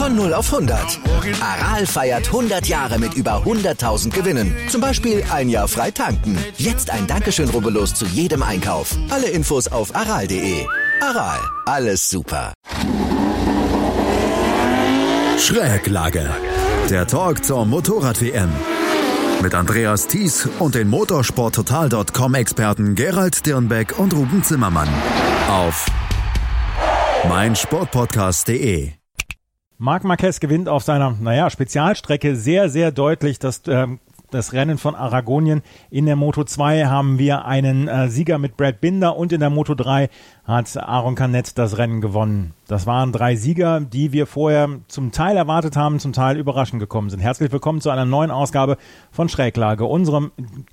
Von 0 auf 100. Aral feiert 100 Jahre mit über 100.000 Gewinnen. Zum Beispiel ein Jahr frei tanken. Jetzt ein Dankeschön, rubbellos zu jedem Einkauf. Alle Infos auf aral.de. Aral, alles super. Schräglage. Der Talk zur Motorrad-WM. Mit Andreas Thies und den Motorsporttotal.com-Experten Gerald Dirnbeck und Ruben Zimmermann. Auf meinsportpodcast.de. Marc Marquez gewinnt auf seiner, naja, Spezialstrecke sehr, sehr deutlich das ähm, das Rennen von Aragonien. In der Moto 2 haben wir einen äh, Sieger mit Brad Binder und in der Moto 3 hat Aaron Canet das Rennen gewonnen. Das waren drei Sieger, die wir vorher zum Teil erwartet haben, zum Teil überraschend gekommen sind. Herzlich willkommen zu einer neuen Ausgabe von Schräglage, unserem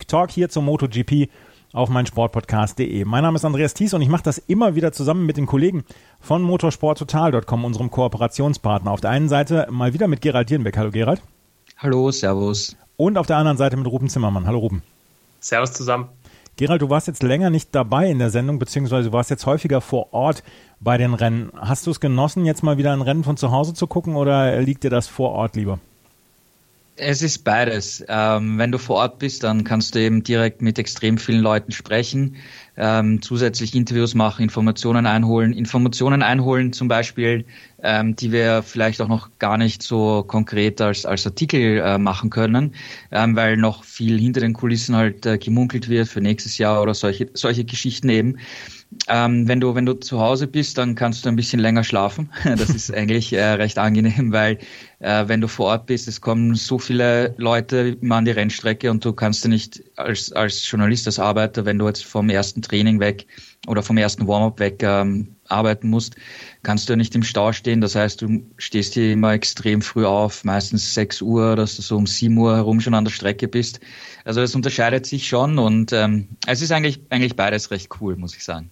Talk hier zum MotoGP auf meinsportpodcast.de. Mein Name ist Andreas Thies und ich mache das immer wieder zusammen mit den Kollegen von motorsporttotal.com, unserem Kooperationspartner. Auf der einen Seite mal wieder mit Gerald Dierenbeck. Hallo Gerald. Hallo, Servus. Und auf der anderen Seite mit Ruben Zimmermann. Hallo Ruben. Servus zusammen. Gerald, du warst jetzt länger nicht dabei in der Sendung, beziehungsweise du warst jetzt häufiger vor Ort bei den Rennen. Hast du es genossen, jetzt mal wieder ein Rennen von zu Hause zu gucken oder liegt dir das vor Ort lieber? Es ist beides. Ähm, wenn du vor Ort bist, dann kannst du eben direkt mit extrem vielen Leuten sprechen, ähm, zusätzlich Interviews machen, Informationen einholen. Informationen einholen zum Beispiel, ähm, die wir vielleicht auch noch gar nicht so konkret als, als Artikel äh, machen können, ähm, weil noch viel hinter den Kulissen halt äh, gemunkelt wird für nächstes Jahr oder solche, solche Geschichten eben. Ähm, wenn du wenn du zu Hause bist, dann kannst du ein bisschen länger schlafen. Das ist eigentlich äh, recht angenehm, weil äh, wenn du vor Ort bist, es kommen so viele Leute immer an die Rennstrecke und du kannst ja nicht als als Journalist, als Arbeiter, wenn du jetzt vom ersten Training weg oder vom ersten Warm-up weg ähm, arbeiten musst, kannst du nicht im Stau stehen. Das heißt, du stehst hier immer extrem früh auf, meistens 6 Uhr, dass du so um 7 Uhr herum schon an der Strecke bist. Also das unterscheidet sich schon und ähm, es ist eigentlich eigentlich beides recht cool, muss ich sagen.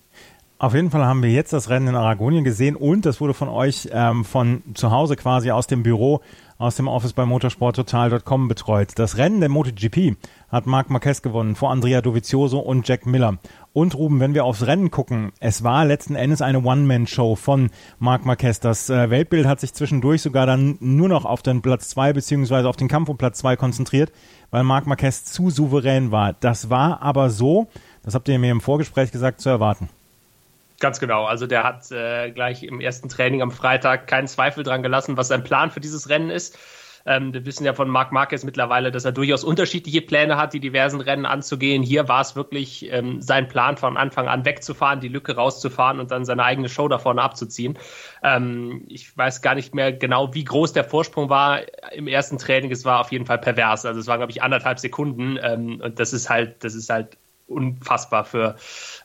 Auf jeden Fall haben wir jetzt das Rennen in Aragonien gesehen und das wurde von euch ähm, von zu Hause quasi aus dem Büro, aus dem Office bei motorsporttotal.com betreut. Das Rennen der MotoGP hat Marc Marquez gewonnen vor Andrea Dovizioso und Jack Miller. Und Ruben, wenn wir aufs Rennen gucken, es war letzten Endes eine One-Man-Show von Marc Marquez. Das äh, Weltbild hat sich zwischendurch sogar dann nur noch auf den Platz zwei beziehungsweise auf den Kampf um Platz zwei konzentriert, weil Marc Marquez zu souverän war. Das war aber so, das habt ihr mir im Vorgespräch gesagt, zu erwarten. Ganz genau. Also der hat äh, gleich im ersten Training am Freitag keinen Zweifel dran gelassen, was sein Plan für dieses Rennen ist. Ähm, wir wissen ja von Marc Marquez mittlerweile, dass er durchaus unterschiedliche Pläne hat, die diversen Rennen anzugehen. Hier war es wirklich ähm, sein Plan von Anfang an wegzufahren, die Lücke rauszufahren und dann seine eigene Show da vorne abzuziehen. Ähm, ich weiß gar nicht mehr genau, wie groß der Vorsprung war im ersten Training. Es war auf jeden Fall pervers. Also es waren, glaube ich, anderthalb Sekunden. Ähm, und das ist halt, das ist halt unfassbar für,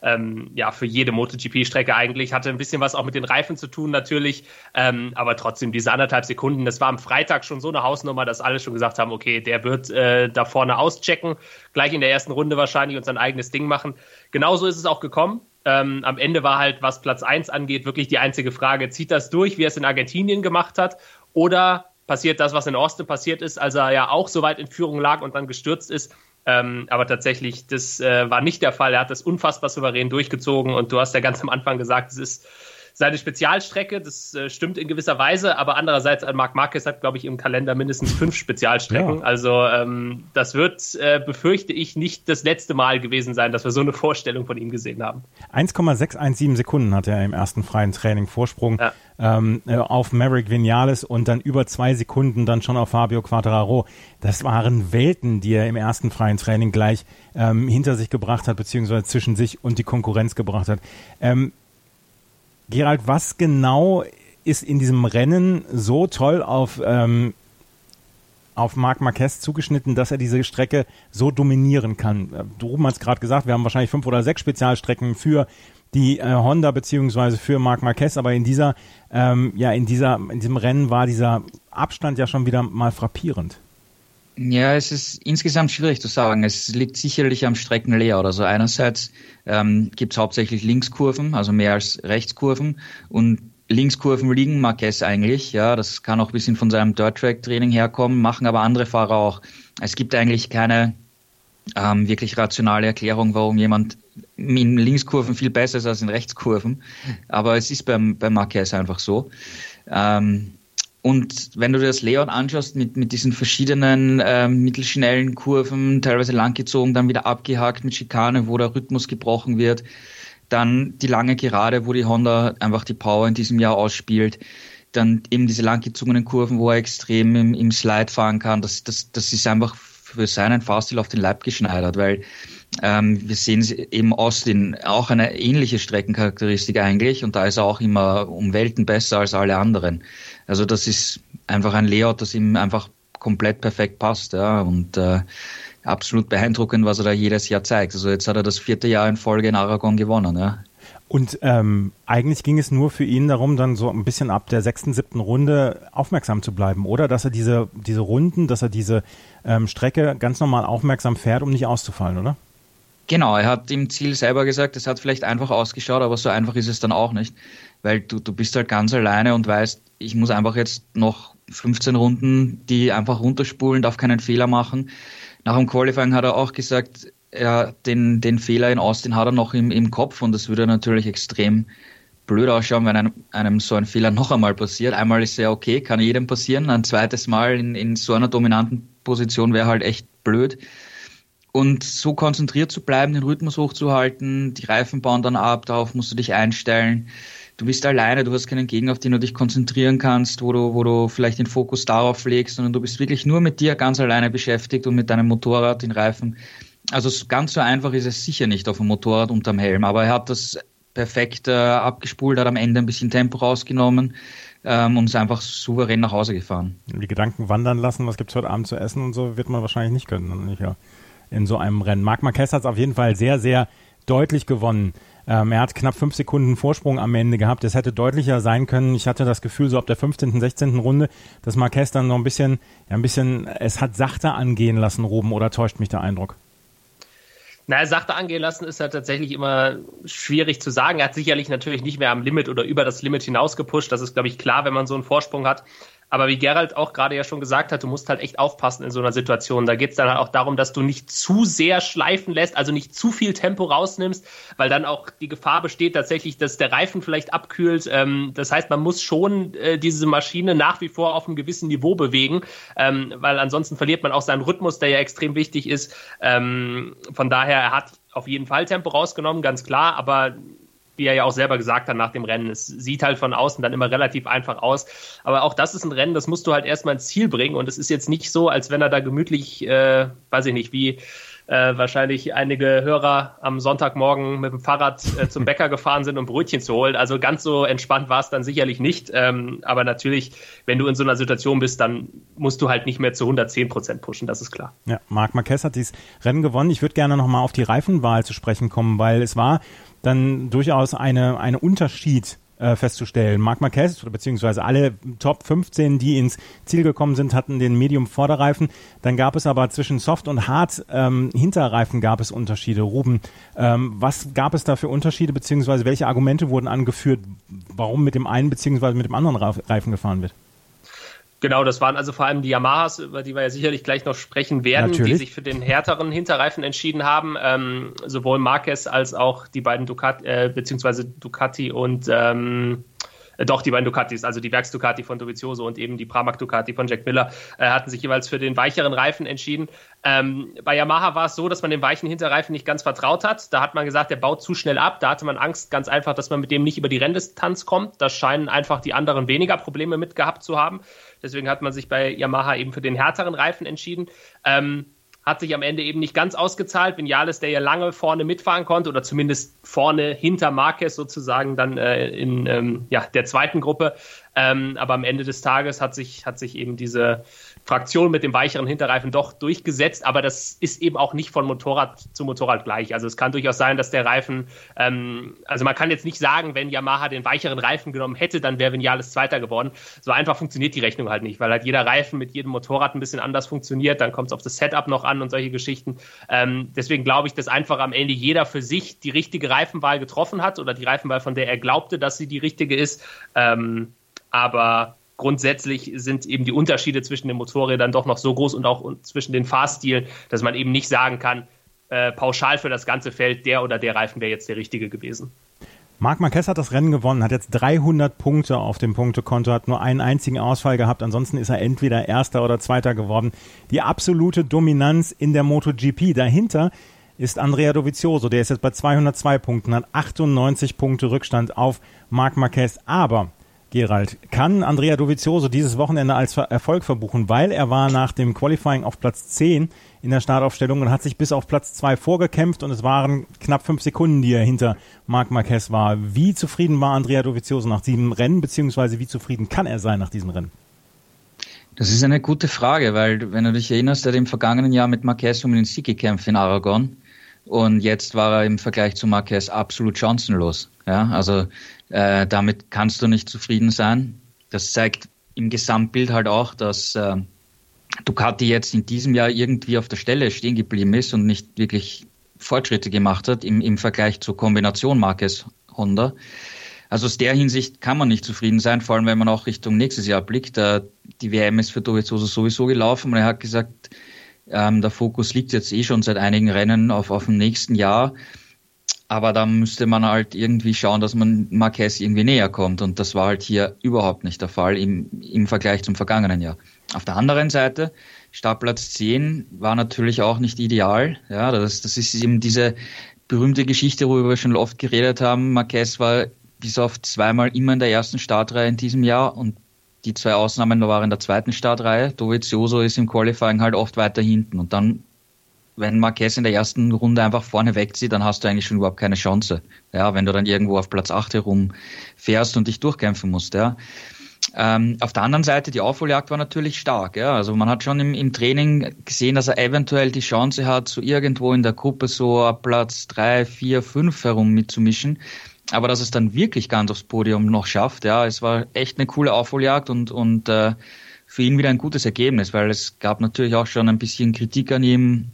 ähm, ja, für jede MotoGP-Strecke eigentlich. Hatte ein bisschen was auch mit den Reifen zu tun natürlich, ähm, aber trotzdem diese anderthalb Sekunden, das war am Freitag schon so eine Hausnummer, dass alle schon gesagt haben, okay, der wird äh, da vorne auschecken, gleich in der ersten Runde wahrscheinlich und sein eigenes Ding machen. Genauso ist es auch gekommen. Ähm, am Ende war halt, was Platz 1 angeht, wirklich die einzige Frage, zieht das durch, wie er es in Argentinien gemacht hat, oder passiert das, was in Austin passiert ist, als er ja auch so weit in Führung lag und dann gestürzt ist, ähm, aber tatsächlich, das äh, war nicht der Fall. Er hat das unfassbar souverän durchgezogen und du hast ja ganz am Anfang gesagt, es ist seine Spezialstrecke, das äh, stimmt in gewisser Weise, aber andererseits, äh, Marc Marquez hat, glaube ich, im Kalender mindestens fünf Spezialstrecken. Ja. Also ähm, das wird, äh, befürchte ich, nicht das letzte Mal gewesen sein, dass wir so eine Vorstellung von ihm gesehen haben. 1,617 Sekunden hat er im ersten freien Training Vorsprung ja. ähm, äh, auf Maverick Vinales und dann über zwei Sekunden dann schon auf Fabio Quattararo. Das waren Welten, die er im ersten freien Training gleich ähm, hinter sich gebracht hat, beziehungsweise zwischen sich und die Konkurrenz gebracht hat. Ähm, Gerald, was genau ist in diesem Rennen so toll auf, ähm, auf Marc Marquez zugeschnitten, dass er diese Strecke so dominieren kann? Du hat es gerade gesagt, wir haben wahrscheinlich fünf oder sechs Spezialstrecken für die äh, Honda beziehungsweise für Marc Marquez, aber in dieser, ähm, ja, in dieser, in diesem Rennen war dieser Abstand ja schon wieder mal frappierend. Ja, es ist insgesamt schwierig zu sagen. Es liegt sicherlich am Streckenlayout. Also einerseits ähm, gibt es hauptsächlich Linkskurven, also mehr als Rechtskurven und Linkskurven liegen Marquez eigentlich. Ja, das kann auch ein bisschen von seinem Dirt-Track-Training herkommen, machen aber andere Fahrer auch. Es gibt eigentlich keine ähm, wirklich rationale Erklärung, warum jemand in Linkskurven viel besser ist als in Rechtskurven. Aber es ist beim, beim Marquez einfach so. Ähm, und wenn du dir das Layout anschaust mit, mit diesen verschiedenen ähm, mittelschnellen Kurven, teilweise langgezogen, dann wieder abgehakt mit Schikane, wo der Rhythmus gebrochen wird, dann die lange Gerade, wo die Honda einfach die Power in diesem Jahr ausspielt, dann eben diese langgezogenen Kurven, wo er extrem im, im Slide fahren kann, das, das, das ist einfach für seinen Fahrstil auf den Leib geschneidert, weil ähm, wir sehen eben Austin auch eine ähnliche Streckencharakteristik eigentlich und da ist er auch immer um Welten besser als alle anderen. Also das ist einfach ein Layout, das ihm einfach komplett perfekt passt, ja und äh, absolut beeindruckend, was er da jedes Jahr zeigt. Also jetzt hat er das vierte Jahr in Folge in Aragon gewonnen, ja. Und ähm, eigentlich ging es nur für ihn darum, dann so ein bisschen ab der sechsten, siebten Runde aufmerksam zu bleiben, oder? Dass er diese, diese Runden, dass er diese ähm, Strecke ganz normal aufmerksam fährt, um nicht auszufallen, oder? Genau, er hat im Ziel selber gesagt, es hat vielleicht einfach ausgeschaut, aber so einfach ist es dann auch nicht, weil du, du bist halt ganz alleine und weißt, ich muss einfach jetzt noch 15 Runden, die einfach runterspulen, darf keinen Fehler machen. Nach dem Qualifying hat er auch gesagt, er, den, den Fehler in Austin hat er noch im, im Kopf und das würde natürlich extrem blöd ausschauen, wenn einem, einem so ein Fehler noch einmal passiert. Einmal ist ja okay, kann jedem passieren. Ein zweites Mal in, in so einer dominanten Position wäre halt echt blöd. Und so konzentriert zu bleiben, den Rhythmus hochzuhalten, die Reifen bauen dann ab, darauf musst du dich einstellen. Du bist alleine, du hast keinen Gegner, auf den du dich konzentrieren kannst, wo du, wo du vielleicht den Fokus darauf legst, sondern du bist wirklich nur mit dir ganz alleine beschäftigt und mit deinem Motorrad, den Reifen. Also ganz so einfach ist es sicher nicht auf dem Motorrad unterm Helm, aber er hat das perfekt äh, abgespult, hat am Ende ein bisschen Tempo rausgenommen ähm, und ist einfach souverän nach Hause gefahren. Die Gedanken wandern lassen, was gibt es heute Abend zu essen und so, wird man wahrscheinlich nicht können. Nicht, ja in so einem Rennen. Marc Marquez hat es auf jeden Fall sehr, sehr deutlich gewonnen. Ähm, er hat knapp fünf Sekunden Vorsprung am Ende gehabt. Es hätte deutlicher sein können. Ich hatte das Gefühl, so ab der 15., 16. Runde, dass Marquez dann noch ein bisschen, ja, ein bisschen, es hat sachter angehen lassen, Ruben, oder täuscht mich der Eindruck? Naja, sachte angehen lassen ist halt tatsächlich immer schwierig zu sagen. Er hat sicherlich natürlich nicht mehr am Limit oder über das Limit hinaus gepusht. Das ist, glaube ich, klar, wenn man so einen Vorsprung hat. Aber wie Gerald auch gerade ja schon gesagt hat, du musst halt echt aufpassen in so einer Situation. Da geht es dann halt auch darum, dass du nicht zu sehr schleifen lässt, also nicht zu viel Tempo rausnimmst, weil dann auch die Gefahr besteht tatsächlich, dass der Reifen vielleicht abkühlt. Ähm, das heißt, man muss schon äh, diese Maschine nach wie vor auf einem gewissen Niveau bewegen, ähm, weil ansonsten verliert man auch seinen Rhythmus, der ja extrem wichtig ist. Ähm, von daher, er hat auf jeden Fall Tempo rausgenommen, ganz klar, aber wie er ja auch selber gesagt hat nach dem Rennen. Es sieht halt von außen dann immer relativ einfach aus. Aber auch das ist ein Rennen, das musst du halt erstmal ins Ziel bringen. Und es ist jetzt nicht so, als wenn er da gemütlich, äh, weiß ich nicht, wie äh, wahrscheinlich einige Hörer am Sonntagmorgen mit dem Fahrrad äh, zum Bäcker gefahren sind, um Brötchen zu holen. Also ganz so entspannt war es dann sicherlich nicht. Ähm, aber natürlich, wenn du in so einer Situation bist, dann musst du halt nicht mehr zu 110 Prozent pushen, das ist klar. Ja, Marc Marquez hat dieses Rennen gewonnen. Ich würde gerne nochmal auf die Reifenwahl zu sprechen kommen, weil es war dann durchaus eine, eine Unterschied äh, festzustellen. Marc Marquez beziehungsweise alle Top 15, die ins Ziel gekommen sind, hatten den Medium Vorderreifen. Dann gab es aber zwischen Soft und Hard ähm, Hinterreifen gab es Unterschiede. Ruben, ähm, was gab es da für Unterschiede beziehungsweise welche Argumente wurden angeführt, warum mit dem einen beziehungsweise mit dem anderen Reifen gefahren wird? Genau, das waren also vor allem die Yamahas, über die wir ja sicherlich gleich noch sprechen werden, Natürlich. die sich für den härteren Hinterreifen entschieden haben. Ähm, sowohl Marquez als auch die beiden Ducati, äh, beziehungsweise Ducati und ähm, äh, doch, die beiden Ducatis, also die Werks-Ducati von Dovizioso und eben die Pramac Ducati von Jack Miller, äh, hatten sich jeweils für den weicheren Reifen entschieden. Ähm, bei Yamaha war es so, dass man dem weichen Hinterreifen nicht ganz vertraut hat. Da hat man gesagt, der baut zu schnell ab. Da hatte man Angst, ganz einfach, dass man mit dem nicht über die Renndistanz kommt. Da scheinen einfach die anderen weniger Probleme mit gehabt zu haben. Deswegen hat man sich bei Yamaha eben für den härteren Reifen entschieden. Ähm, hat sich am Ende eben nicht ganz ausgezahlt. Vinales, der ja lange vorne mitfahren konnte oder zumindest vorne hinter Marquez sozusagen dann äh, in ähm, ja, der zweiten Gruppe. Ähm, aber am Ende des Tages hat sich, hat sich eben diese Fraktion mit dem weicheren Hinterreifen doch durchgesetzt, aber das ist eben auch nicht von Motorrad zu Motorrad gleich. Also es kann durchaus sein, dass der Reifen, ähm, also man kann jetzt nicht sagen, wenn Yamaha den weicheren Reifen genommen hätte, dann wäre Vinales Zweiter geworden. So einfach funktioniert die Rechnung halt nicht, weil halt jeder Reifen mit jedem Motorrad ein bisschen anders funktioniert, dann kommt es auf das Setup noch an und solche Geschichten. Ähm, deswegen glaube ich, dass einfach am Ende jeder für sich die richtige Reifenwahl getroffen hat oder die Reifenwahl, von der er glaubte, dass sie die richtige ist. Ähm, aber grundsätzlich sind eben die Unterschiede zwischen den Motorrädern doch noch so groß und auch zwischen den Fahrstilen, dass man eben nicht sagen kann, äh, pauschal für das ganze Feld, der oder der Reifen wäre jetzt der richtige gewesen. Marc Marquez hat das Rennen gewonnen, hat jetzt 300 Punkte auf dem Punktekonto, hat nur einen einzigen Ausfall gehabt. Ansonsten ist er entweder Erster oder Zweiter geworden. Die absolute Dominanz in der MotoGP. Dahinter ist Andrea Dovizioso. Der ist jetzt bei 202 Punkten, hat 98 Punkte Rückstand auf Marc Marquez. Aber Gerald, kann Andrea Dovizioso dieses Wochenende als Erfolg verbuchen, weil er war nach dem Qualifying auf Platz 10 in der Startaufstellung und hat sich bis auf Platz 2 vorgekämpft und es waren knapp fünf Sekunden, die er hinter Marc Marquez war. Wie zufrieden war Andrea Dovizioso nach diesem Rennen, beziehungsweise wie zufrieden kann er sein nach diesem Rennen? Das ist eine gute Frage, weil wenn du dich erinnerst, er hat im vergangenen Jahr mit Marquez um den Sieg gekämpft in Aragon und jetzt war er im Vergleich zu Marquez absolut chancenlos. Ja, also äh, damit kannst du nicht zufrieden sein. Das zeigt im Gesamtbild halt auch, dass äh, Ducati jetzt in diesem Jahr irgendwie auf der Stelle stehen geblieben ist und nicht wirklich Fortschritte gemacht hat im, im Vergleich zur Kombination Marquez Honda. Also aus der Hinsicht kann man nicht zufrieden sein, vor allem wenn man auch Richtung nächstes Jahr blickt. Äh, die WM ist für Dovizioso sowieso gelaufen und er hat gesagt, ähm, der Fokus liegt jetzt eh schon seit einigen Rennen auf, auf dem nächsten Jahr. Aber da müsste man halt irgendwie schauen, dass man Marquez irgendwie näher kommt. Und das war halt hier überhaupt nicht der Fall im, im Vergleich zum vergangenen Jahr. Auf der anderen Seite, Startplatz 10 war natürlich auch nicht ideal. Ja, das, das ist eben diese berühmte Geschichte, worüber wir schon oft geredet haben. Marquez war bis auf zweimal immer in der ersten Startreihe in diesem Jahr und die zwei Ausnahmen waren in der zweiten Startreihe. Dovizioso ist im Qualifying halt oft weiter hinten und dann wenn Marquez in der ersten Runde einfach vorne wegzieht, dann hast du eigentlich schon überhaupt keine Chance. Ja, wenn du dann irgendwo auf Platz 8 herum fährst und dich durchkämpfen musst, ja. Ähm, auf der anderen Seite, die Aufholjagd war natürlich stark. Ja. Also man hat schon im, im Training gesehen, dass er eventuell die Chance hat, so irgendwo in der Gruppe so ab Platz 3, 4, 5 herum mitzumischen. Aber dass es dann wirklich ganz aufs Podium noch schafft, ja, es war echt eine coole Aufholjagd und, und äh, für ihn wieder ein gutes Ergebnis, weil es gab natürlich auch schon ein bisschen Kritik an ihm,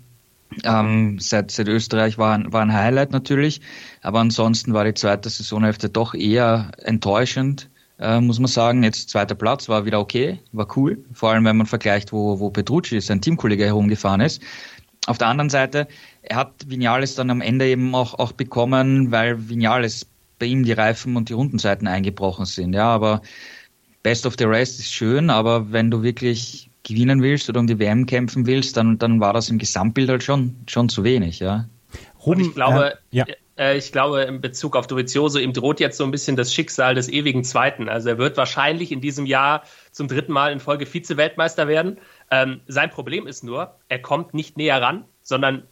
ähm, seit, seit Österreich war, war ein Highlight natürlich, aber ansonsten war die zweite Saisonhälfte doch eher enttäuschend, äh, muss man sagen. Jetzt zweiter Platz war wieder okay, war cool, vor allem wenn man vergleicht, wo, wo Petrucci, sein Teamkollege, herumgefahren ist. Auf der anderen Seite, er hat Vinales dann am Ende eben auch, auch bekommen, weil Vinales bei ihm die Reifen und die Rundenseiten eingebrochen sind. Ja, aber Best of the Rest ist schön, aber wenn du wirklich gewinnen willst oder um die WM kämpfen willst, dann, dann war das im Gesamtbild halt schon, schon zu wenig, ja. Und ich glaube, äh, ja. äh, ich glaube, in Bezug auf Dovizioso, ihm droht jetzt so ein bisschen das Schicksal des ewigen Zweiten. Also er wird wahrscheinlich in diesem Jahr zum dritten Mal in Folge Vize-Weltmeister werden. Ähm, sein Problem ist nur, er kommt nicht näher ran, sondern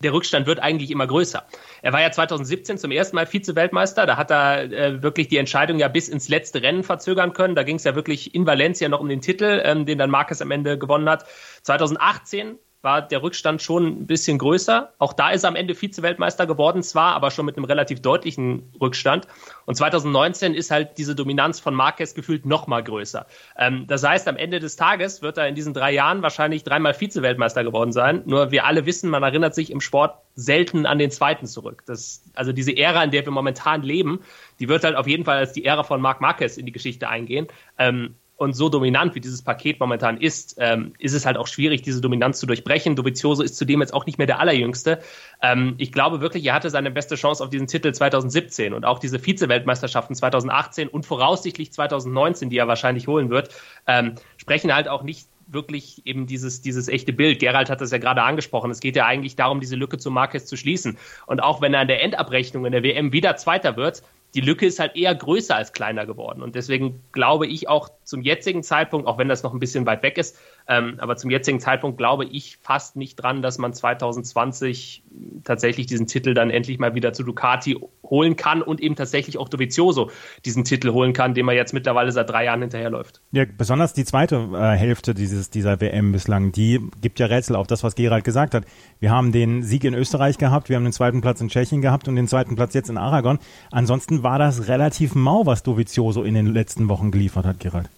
der Rückstand wird eigentlich immer größer. Er war ja 2017 zum ersten Mal Vize-Weltmeister. Da hat er äh, wirklich die Entscheidung ja bis ins letzte Rennen verzögern können. Da ging es ja wirklich in Valencia noch um den Titel, ähm, den dann Marquez am Ende gewonnen hat. 2018 war der Rückstand schon ein bisschen größer. Auch da ist er am Ende Vize-Weltmeister geworden, zwar, aber schon mit einem relativ deutlichen Rückstand. Und 2019 ist halt diese Dominanz von Marquez gefühlt noch mal größer. Ähm, das heißt, am Ende des Tages wird er in diesen drei Jahren wahrscheinlich dreimal Vize-Weltmeister geworden sein. Nur wir alle wissen, man erinnert sich im Sport selten an den zweiten zurück. Das, also diese Ära, in der wir momentan leben, die wird halt auf jeden Fall als die Ära von Marc Marquez in die Geschichte eingehen. Ähm, und so dominant, wie dieses Paket momentan ist, ähm, ist es halt auch schwierig, diese Dominanz zu durchbrechen. Dovizioso ist zudem jetzt auch nicht mehr der Allerjüngste. Ähm, ich glaube wirklich, er hatte seine beste Chance auf diesen Titel 2017 und auch diese Vize-Weltmeisterschaften 2018 und voraussichtlich 2019, die er wahrscheinlich holen wird, ähm, sprechen halt auch nicht wirklich eben dieses, dieses echte Bild. Gerald hat das ja gerade angesprochen. Es geht ja eigentlich darum, diese Lücke zu Marquez zu schließen. Und auch wenn er an der Endabrechnung in der WM wieder Zweiter wird, die Lücke ist halt eher größer als kleiner geworden. Und deswegen glaube ich auch zum jetzigen Zeitpunkt, auch wenn das noch ein bisschen weit weg ist, ähm, aber zum jetzigen Zeitpunkt glaube ich fast nicht dran, dass man 2020 tatsächlich diesen Titel dann endlich mal wieder zu Ducati holen kann und eben tatsächlich auch Dovizioso diesen Titel holen kann, dem er jetzt mittlerweile seit drei Jahren hinterherläuft. Ja, besonders die zweite äh, Hälfte dieses, dieser WM bislang, die gibt ja Rätsel auf das, was Gerald gesagt hat. Wir haben den Sieg in Österreich gehabt, wir haben den zweiten Platz in Tschechien gehabt und den zweiten Platz jetzt in Aragon. Ansonsten war das relativ mau, was Dovizioso in den letzten Wochen geliefert hat, Gerald.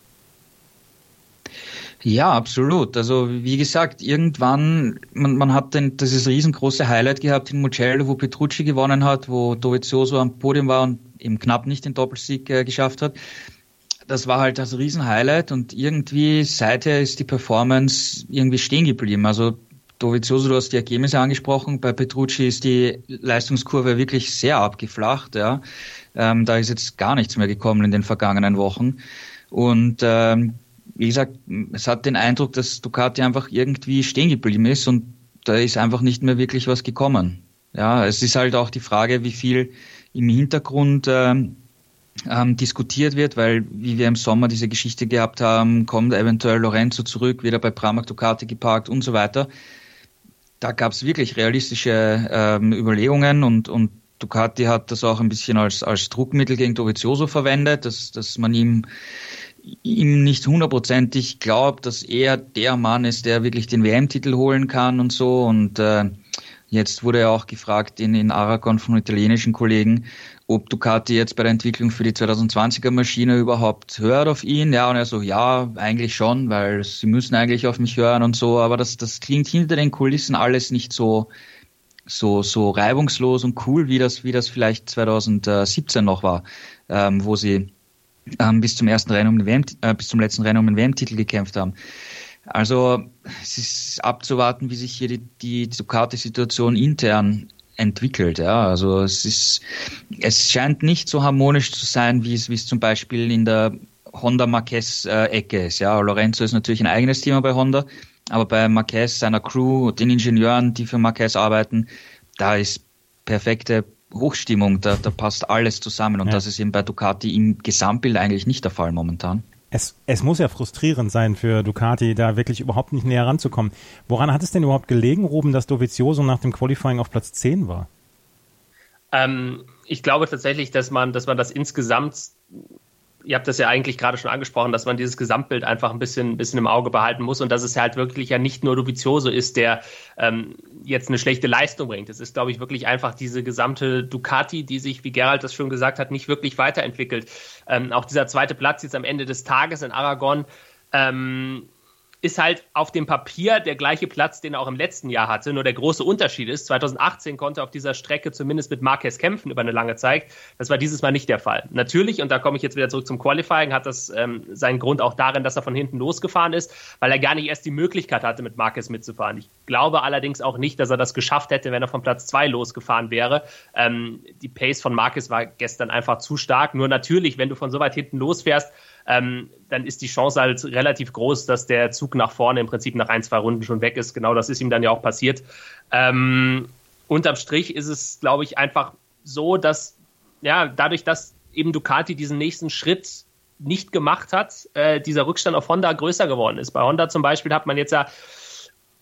Ja, absolut. Also wie gesagt, irgendwann, man, man hat den, dieses riesengroße Highlight gehabt in Mugello, wo Petrucci gewonnen hat, wo Dovizioso am Podium war und eben knapp nicht den Doppelsieg äh, geschafft hat. Das war halt das Riesenhighlight und irgendwie seither ist die Performance irgendwie stehen geblieben. Also Dovizioso, du hast die Ergebnisse angesprochen. Bei Petrucci ist die Leistungskurve wirklich sehr abgeflacht. Ja. Ähm, da ist jetzt gar nichts mehr gekommen in den vergangenen Wochen. Und ähm, wie gesagt, es hat den Eindruck, dass Ducati einfach irgendwie stehen geblieben ist und da ist einfach nicht mehr wirklich was gekommen. Ja, es ist halt auch die Frage, wie viel im Hintergrund ähm, ähm, diskutiert wird, weil wie wir im Sommer diese Geschichte gehabt haben, kommt eventuell Lorenzo zurück, wieder bei Pramac Ducati geparkt und so weiter. Da gab es wirklich realistische ähm, Überlegungen und, und Ducati hat das auch ein bisschen als, als Druckmittel gegen Dovizioso verwendet, dass, dass man ihm ihm nicht hundertprozentig glaubt, dass er der Mann ist, der wirklich den WM-Titel holen kann und so. Und äh, jetzt wurde er auch gefragt in, in Aragon von italienischen Kollegen, ob Ducati jetzt bei der Entwicklung für die 2020er Maschine überhaupt hört auf ihn. Ja, und er so, ja, eigentlich schon, weil sie müssen eigentlich auf mich hören und so. Aber das, das klingt hinter den Kulissen alles nicht so so so reibungslos und cool, wie das wie das vielleicht 2017 noch war, ähm, wo sie ähm, bis zum ersten Rennen um den WM, äh, bis zum letzten Rennen um den WM-Titel gekämpft haben. Also es ist abzuwarten, wie sich hier die, die Ducati-Situation intern entwickelt. Ja, also es ist, es scheint nicht so harmonisch zu sein, wie es, wie es zum Beispiel in der Honda Marquez äh, Ecke ist. Ja, Lorenzo ist natürlich ein eigenes Thema bei Honda, aber bei Marquez, seiner Crew, den Ingenieuren, die für Marquez arbeiten, da ist perfekte Hochstimmung, da, da passt alles zusammen und ja. das ist eben bei Ducati im Gesamtbild eigentlich nicht der Fall momentan. Es, es muss ja frustrierend sein für Ducati, da wirklich überhaupt nicht näher ranzukommen. Woran hat es denn überhaupt gelegen, Ruben, dass Dovizioso nach dem Qualifying auf Platz 10 war? Ähm, ich glaube tatsächlich, dass man, dass man das insgesamt ihr habt das ja eigentlich gerade schon angesprochen, dass man dieses Gesamtbild einfach ein bisschen, ein bisschen im Auge behalten muss und dass es halt wirklich ja nicht nur Dovizioso ist, der ähm, jetzt eine schlechte Leistung bringt. Es ist, glaube ich, wirklich einfach diese gesamte Ducati, die sich, wie Gerald das schon gesagt hat, nicht wirklich weiterentwickelt. Ähm, auch dieser zweite Platz jetzt am Ende des Tages in Aragon, ähm, ist halt auf dem Papier der gleiche Platz, den er auch im letzten Jahr hatte. Nur der große Unterschied ist, 2018 konnte er auf dieser Strecke zumindest mit Marquez kämpfen über eine lange Zeit. Das war dieses Mal nicht der Fall. Natürlich, und da komme ich jetzt wieder zurück zum Qualifying, hat das ähm, seinen Grund auch darin, dass er von hinten losgefahren ist, weil er gar nicht erst die Möglichkeit hatte, mit Marquez mitzufahren. Ich glaube allerdings auch nicht, dass er das geschafft hätte, wenn er von Platz zwei losgefahren wäre. Ähm, die Pace von Marquez war gestern einfach zu stark. Nur natürlich, wenn du von so weit hinten losfährst, ähm, dann ist die Chance halt relativ groß, dass der Zug nach vorne im Prinzip nach ein, zwei Runden schon weg ist. Genau das ist ihm dann ja auch passiert. Ähm, unterm Strich ist es, glaube ich, einfach so, dass ja, dadurch, dass eben Ducati diesen nächsten Schritt nicht gemacht hat, äh, dieser Rückstand auf Honda größer geworden ist. Bei Honda zum Beispiel hat man jetzt ja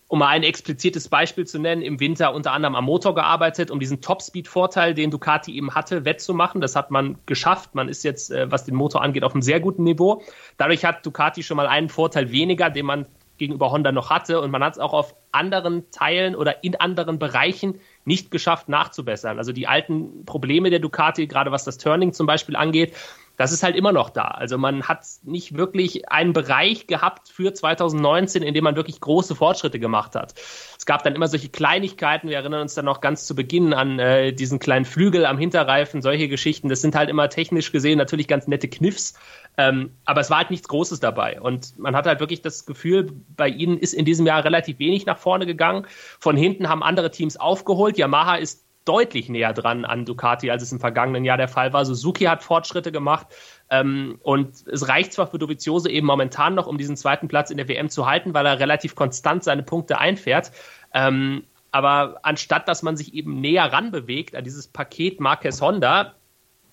um mal ein explizites Beispiel zu nennen, im Winter unter anderem am Motor gearbeitet, um diesen Topspeed-Vorteil, den Ducati eben hatte, wettzumachen. Das hat man geschafft. Man ist jetzt, äh, was den Motor angeht, auf einem sehr guten Niveau. Dadurch hat Ducati schon mal einen Vorteil weniger, den man gegenüber Honda noch hatte. Und man hat es auch auf anderen Teilen oder in anderen Bereichen nicht geschafft nachzubessern. Also die alten Probleme der Ducati, gerade was das Turning zum Beispiel angeht, das ist halt immer noch da. Also man hat nicht wirklich einen Bereich gehabt für 2019, in dem man wirklich große Fortschritte gemacht hat. Es gab dann immer solche Kleinigkeiten, wir erinnern uns dann noch ganz zu Beginn an äh, diesen kleinen Flügel am Hinterreifen, solche Geschichten. Das sind halt immer technisch gesehen natürlich ganz nette Kniffs, ähm, aber es war halt nichts Großes dabei. Und man hat halt wirklich das Gefühl, bei ihnen ist in diesem Jahr relativ wenig nach vorne gegangen. Von hinten haben andere Teams aufgeholt. Yamaha ist deutlich näher dran an Ducati, als es im vergangenen Jahr der Fall war. Suzuki hat Fortschritte gemacht ähm, und es reicht zwar für Dovizioso eben momentan noch, um diesen zweiten Platz in der WM zu halten, weil er relativ konstant seine Punkte einfährt. Ähm, aber anstatt dass man sich eben näher ranbewegt an dieses Paket Marquez Honda,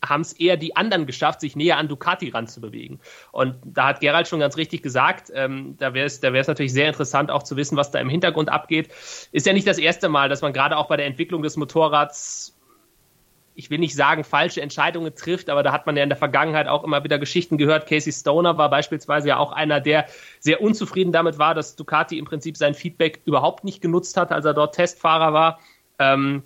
haben es eher die anderen geschafft, sich näher an Ducati ranzubewegen. Und da hat Gerald schon ganz richtig gesagt, ähm, da wäre es da natürlich sehr interessant auch zu wissen, was da im Hintergrund abgeht. Ist ja nicht das erste Mal, dass man gerade auch bei der Entwicklung des Motorrads ich will nicht sagen, falsche Entscheidungen trifft, aber da hat man ja in der Vergangenheit auch immer wieder Geschichten gehört. Casey Stoner war beispielsweise ja auch einer, der sehr unzufrieden damit war, dass Ducati im Prinzip sein Feedback überhaupt nicht genutzt hat, als er dort Testfahrer war. Ähm,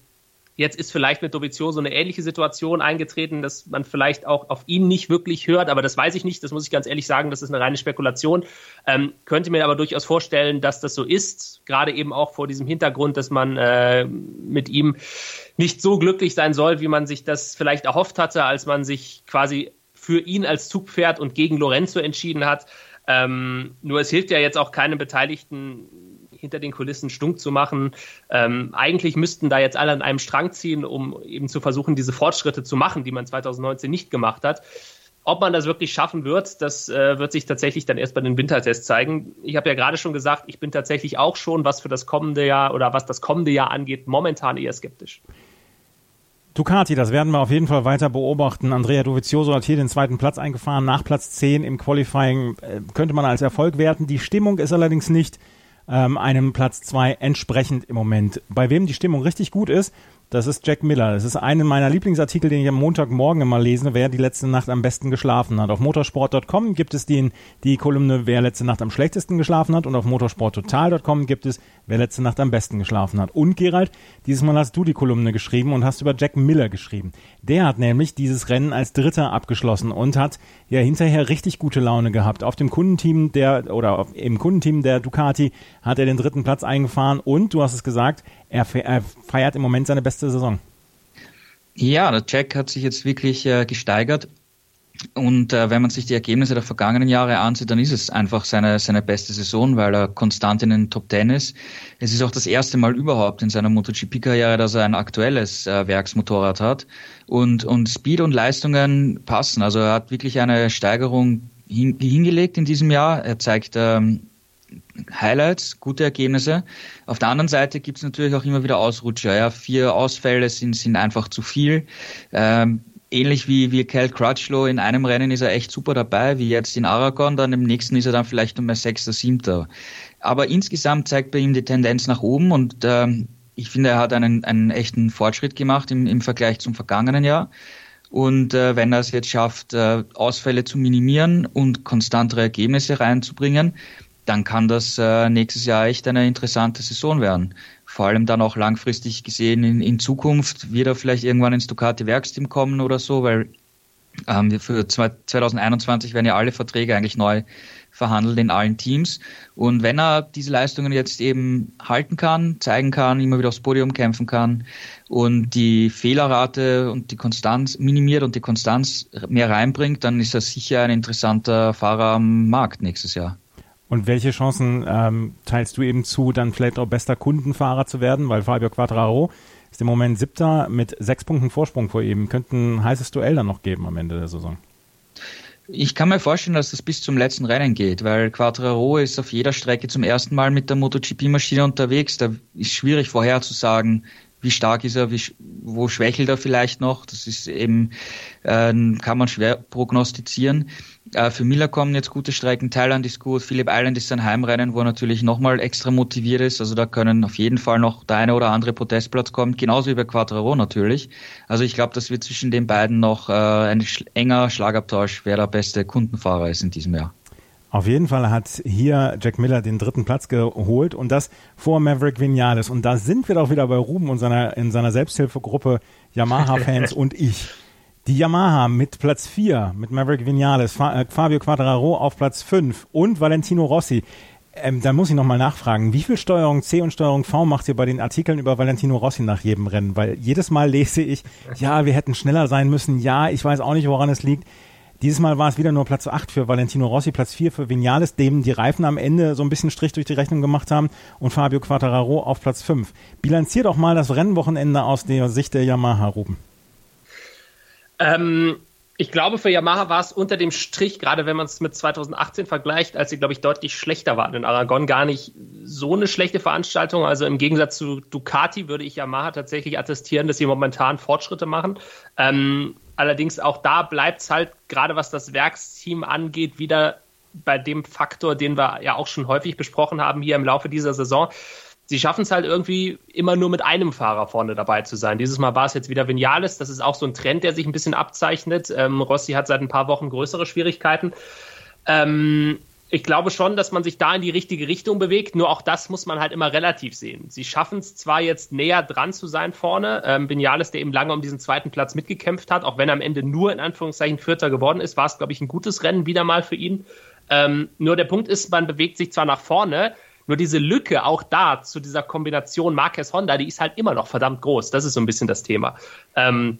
Jetzt ist vielleicht mit Dovizioso eine ähnliche Situation eingetreten, dass man vielleicht auch auf ihn nicht wirklich hört, aber das weiß ich nicht, das muss ich ganz ehrlich sagen, das ist eine reine Spekulation. Ähm, könnte mir aber durchaus vorstellen, dass das so ist, gerade eben auch vor diesem Hintergrund, dass man äh, mit ihm nicht so glücklich sein soll, wie man sich das vielleicht erhofft hatte, als man sich quasi für ihn als Zugpferd und gegen Lorenzo entschieden hat. Ähm, nur es hilft ja jetzt auch keinem Beteiligten hinter den Kulissen stunk zu machen. Ähm, eigentlich müssten da jetzt alle an einem Strang ziehen, um eben zu versuchen, diese Fortschritte zu machen, die man 2019 nicht gemacht hat. Ob man das wirklich schaffen wird, das äh, wird sich tatsächlich dann erst bei den Wintertests zeigen. Ich habe ja gerade schon gesagt, ich bin tatsächlich auch schon, was für das kommende Jahr oder was das kommende Jahr angeht, momentan eher skeptisch. Ducati, das werden wir auf jeden Fall weiter beobachten. Andrea Dovizioso hat hier den zweiten Platz eingefahren, nach Platz 10 im Qualifying äh, könnte man als Erfolg werten. Die Stimmung ist allerdings nicht ähm, einem Platz 2 entsprechend im Moment. Bei wem die Stimmung richtig gut ist, das ist Jack Miller. Das ist einer meiner Lieblingsartikel, den ich am Montagmorgen immer lese, wer die letzte Nacht am besten geschlafen hat. Auf motorsport.com gibt es den, die Kolumne, wer letzte Nacht am schlechtesten geschlafen hat. Und auf motorsporttotal.com gibt es, wer letzte Nacht am besten geschlafen hat. Und Gerald, dieses Mal hast du die Kolumne geschrieben und hast über Jack Miller geschrieben. Der hat nämlich dieses Rennen als Dritter abgeschlossen und hat ja hinterher richtig gute Laune gehabt. Auf dem Kundenteam der, oder im Kundenteam der Ducati hat er den dritten Platz eingefahren und, du hast es gesagt, er, er feiert im Moment seine beste Saison. Ja, der Jack hat sich jetzt wirklich äh, gesteigert. Und äh, wenn man sich die Ergebnisse der vergangenen Jahre ansieht, dann ist es einfach seine, seine beste Saison, weil er konstant in den Top Ten ist. Es ist auch das erste Mal überhaupt in seiner MotoGP-Karriere, dass er ein aktuelles äh, Werksmotorrad hat. Und, und Speed und Leistungen passen. Also er hat wirklich eine Steigerung hin, hingelegt in diesem Jahr. Er zeigt ähm, Highlights, gute Ergebnisse. Auf der anderen Seite gibt es natürlich auch immer wieder Ausrutscher. Ja. Vier Ausfälle sind, sind einfach zu viel. Ähm, ähnlich wie, wie Cal Crutchlow, in einem Rennen ist er echt super dabei, wie jetzt in Aragon, dann im nächsten ist er dann vielleicht um Sechster, Siebter. Aber insgesamt zeigt bei ihm die Tendenz nach oben und ähm, ich finde, er hat einen, einen echten Fortschritt gemacht im, im Vergleich zum vergangenen Jahr. Und äh, wenn er es jetzt schafft, äh, Ausfälle zu minimieren und konstantere Ergebnisse reinzubringen, dann kann das äh, nächstes Jahr echt eine interessante Saison werden. Vor allem dann auch langfristig gesehen in, in Zukunft wird er vielleicht irgendwann ins Ducati-Werksteam kommen oder so, weil ähm, für 2021 werden ja alle Verträge eigentlich neu verhandelt in allen Teams. Und wenn er diese Leistungen jetzt eben halten kann, zeigen kann, immer wieder aufs Podium kämpfen kann und die Fehlerrate und die Konstanz minimiert und die Konstanz mehr reinbringt, dann ist er sicher ein interessanter Fahrer am Markt nächstes Jahr. Und welche Chancen ähm, teilst du eben zu, dann vielleicht auch bester Kundenfahrer zu werden? Weil Fabio Quattraro ist im Moment siebter mit sechs Punkten Vorsprung vor ihm. Könnte ein heißes Duell dann noch geben am Ende der Saison. Ich kann mir vorstellen, dass das bis zum letzten Rennen geht, weil Quattraro ist auf jeder Strecke zum ersten Mal mit der MotoGP-Maschine unterwegs. Da ist schwierig vorherzusagen, wie stark ist er, wie, wo schwächelt er vielleicht noch. Das ist eben, äh, kann man schwer prognostizieren. Äh, für Miller kommen jetzt gute Strecken. Thailand ist gut. Phillip Island ist sein Heimrennen, wo er natürlich nochmal extra motiviert ist. Also da können auf jeden Fall noch der eine oder andere Podestplatz kommen. Genauso wie bei Quattro natürlich. Also ich glaube, dass wir zwischen den beiden noch äh, ein enger Schlagabtausch, wer der beste Kundenfahrer ist in diesem Jahr. Auf jeden Fall hat hier Jack Miller den dritten Platz geholt und das vor Maverick Vinales. Und da sind wir doch wieder bei Ruben und seiner, in seiner Selbsthilfegruppe Yamaha-Fans und ich. Die Yamaha mit Platz 4, mit Maverick Vinales, äh, Fabio Quadraro auf Platz 5 und Valentino Rossi. Ähm, da muss ich nochmal nachfragen, wie viel Steuerung C und Steuerung V macht ihr bei den Artikeln über Valentino Rossi nach jedem Rennen? Weil jedes Mal lese ich, ja, wir hätten schneller sein müssen, ja, ich weiß auch nicht, woran es liegt. Dieses Mal war es wieder nur Platz 8 für Valentino Rossi, Platz 4 für Vinales, dem die Reifen am Ende so ein bisschen Strich durch die Rechnung gemacht haben und Fabio Quattararo auf Platz 5. Bilanziert doch mal das Rennwochenende aus der Sicht der Yamaha, Ruben. Ähm, ich glaube, für Yamaha war es unter dem Strich, gerade wenn man es mit 2018 vergleicht, als sie, glaube ich, deutlich schlechter waren in Aragon, gar nicht so eine schlechte Veranstaltung. Also im Gegensatz zu Ducati würde ich Yamaha tatsächlich attestieren, dass sie momentan Fortschritte machen. Ähm, Allerdings auch da bleibt es halt, gerade was das Werksteam angeht, wieder bei dem Faktor, den wir ja auch schon häufig besprochen haben hier im Laufe dieser Saison. Sie schaffen es halt irgendwie immer nur mit einem Fahrer vorne dabei zu sein. Dieses Mal war es jetzt wieder Vinales. Das ist auch so ein Trend, der sich ein bisschen abzeichnet. Ähm, Rossi hat seit ein paar Wochen größere Schwierigkeiten. Ähm, ich glaube schon, dass man sich da in die richtige Richtung bewegt. Nur auch das muss man halt immer relativ sehen. Sie schaffen es zwar jetzt näher dran zu sein vorne. Ähm, Vinales, der eben lange um diesen zweiten Platz mitgekämpft hat, auch wenn er am Ende nur in Anführungszeichen Vierter geworden ist, war es, glaube ich, ein gutes Rennen wieder mal für ihn. Ähm, nur der Punkt ist, man bewegt sich zwar nach vorne, nur diese Lücke auch da zu dieser Kombination Marquez Honda, die ist halt immer noch verdammt groß. Das ist so ein bisschen das Thema. Ähm,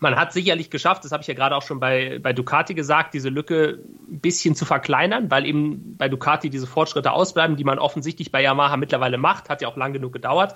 man hat sicherlich geschafft, das habe ich ja gerade auch schon bei, bei Ducati gesagt, diese Lücke ein bisschen zu verkleinern, weil eben bei Ducati diese Fortschritte ausbleiben, die man offensichtlich bei Yamaha mittlerweile macht, hat ja auch lang genug gedauert.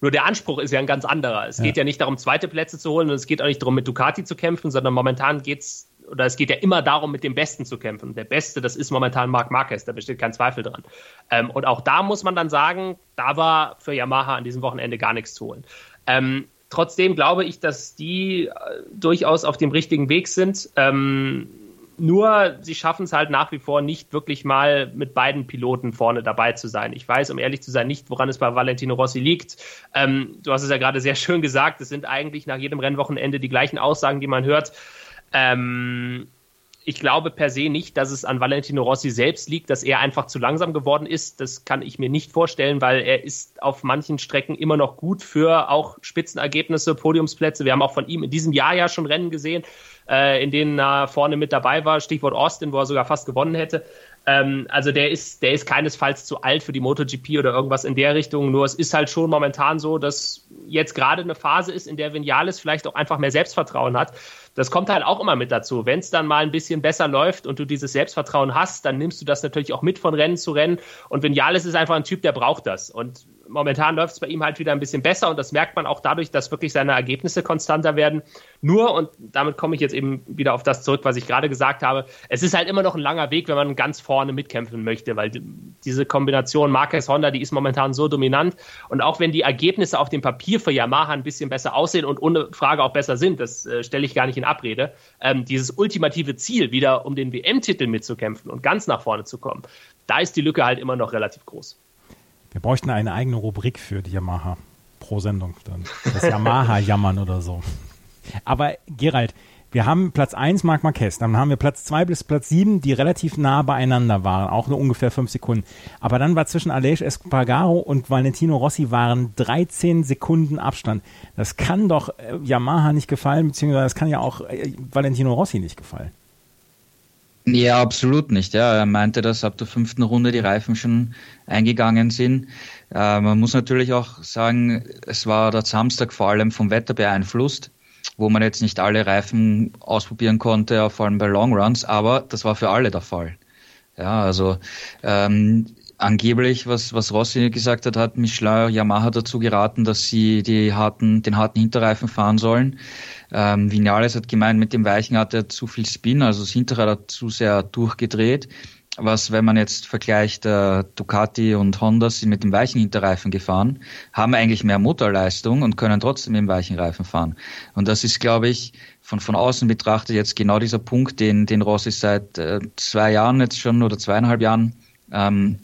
Nur der Anspruch ist ja ein ganz anderer. Es ja. geht ja nicht darum, zweite Plätze zu holen und es geht auch nicht darum, mit Ducati zu kämpfen, sondern momentan geht's oder es geht ja immer darum, mit dem Besten zu kämpfen. Der Beste, das ist momentan Marc Marquez, da besteht kein Zweifel dran. Ähm, und auch da muss man dann sagen, da war für Yamaha an diesem Wochenende gar nichts zu holen. Ähm, Trotzdem glaube ich, dass die äh, durchaus auf dem richtigen Weg sind. Ähm, nur sie schaffen es halt nach wie vor nicht wirklich mal mit beiden Piloten vorne dabei zu sein. Ich weiß, um ehrlich zu sein, nicht, woran es bei Valentino Rossi liegt. Ähm, du hast es ja gerade sehr schön gesagt. Es sind eigentlich nach jedem Rennwochenende die gleichen Aussagen, die man hört. Ähm, ich glaube per se nicht, dass es an Valentino Rossi selbst liegt, dass er einfach zu langsam geworden ist. Das kann ich mir nicht vorstellen, weil er ist auf manchen Strecken immer noch gut für auch Spitzenergebnisse, Podiumsplätze. Wir haben auch von ihm in diesem Jahr ja schon Rennen gesehen, äh, in denen er vorne mit dabei war. Stichwort Austin, wo er sogar fast gewonnen hätte. Ähm, also der ist, der ist keinesfalls zu alt für die MotoGP oder irgendwas in der Richtung. Nur es ist halt schon momentan so, dass jetzt gerade eine Phase ist, in der Vinales vielleicht auch einfach mehr Selbstvertrauen hat das kommt halt auch immer mit dazu. Wenn es dann mal ein bisschen besser läuft und du dieses Selbstvertrauen hast, dann nimmst du das natürlich auch mit von Rennen zu Rennen. Und Vinales ist einfach ein Typ, der braucht das. Und momentan läuft es bei ihm halt wieder ein bisschen besser und das merkt man auch dadurch, dass wirklich seine Ergebnisse konstanter werden. Nur, und damit komme ich jetzt eben wieder auf das zurück, was ich gerade gesagt habe, es ist halt immer noch ein langer Weg, wenn man ganz vorne mitkämpfen möchte, weil diese Kombination Marquez Honda, die ist momentan so dominant und auch wenn die Ergebnisse auf dem Papier für Yamaha ein bisschen besser aussehen und ohne Frage auch besser sind, das äh, stelle ich gar nicht in Abrede, ähm, dieses ultimative Ziel, wieder um den WM-Titel mitzukämpfen und ganz nach vorne zu kommen, da ist die Lücke halt immer noch relativ groß. Wir bräuchten eine eigene Rubrik für die Yamaha pro Sendung. Dann. Das Yamaha-Jammern oder so. Aber Gerald, wir haben Platz 1 Marc Marquez, dann haben wir Platz 2 bis Platz 7, die relativ nah beieinander waren, auch nur ungefähr 5 Sekunden. Aber dann war zwischen Aleix Espargaro und Valentino Rossi waren 13 Sekunden Abstand. Das kann doch äh, Yamaha nicht gefallen, beziehungsweise das kann ja auch äh, Valentino Rossi nicht gefallen. Ja, absolut nicht. Ja, er meinte, dass ab der fünften Runde die Reifen schon eingegangen sind. Äh, man muss natürlich auch sagen, es war der Samstag vor allem vom Wetter beeinflusst, wo man jetzt nicht alle Reifen ausprobieren konnte, vor allem bei Longruns, aber das war für alle der Fall. Ja, also ähm, angeblich, was, was Rossi gesagt hat, hat Michelin Yamaha dazu geraten, dass sie die harten, den harten Hinterreifen fahren sollen. Ähm, Vinales hat gemeint, mit dem Weichen hat er zu viel Spin, also das Hinterrad hat zu sehr durchgedreht. Was, wenn man jetzt vergleicht, äh, Ducati und Honda sind mit dem weichen Hinterreifen gefahren, haben eigentlich mehr Motorleistung und können trotzdem im weichen Reifen fahren. Und das ist, glaube ich, von, von außen betrachtet jetzt genau dieser Punkt, den, den Rossi seit äh, zwei Jahren jetzt schon oder zweieinhalb Jahren ähm,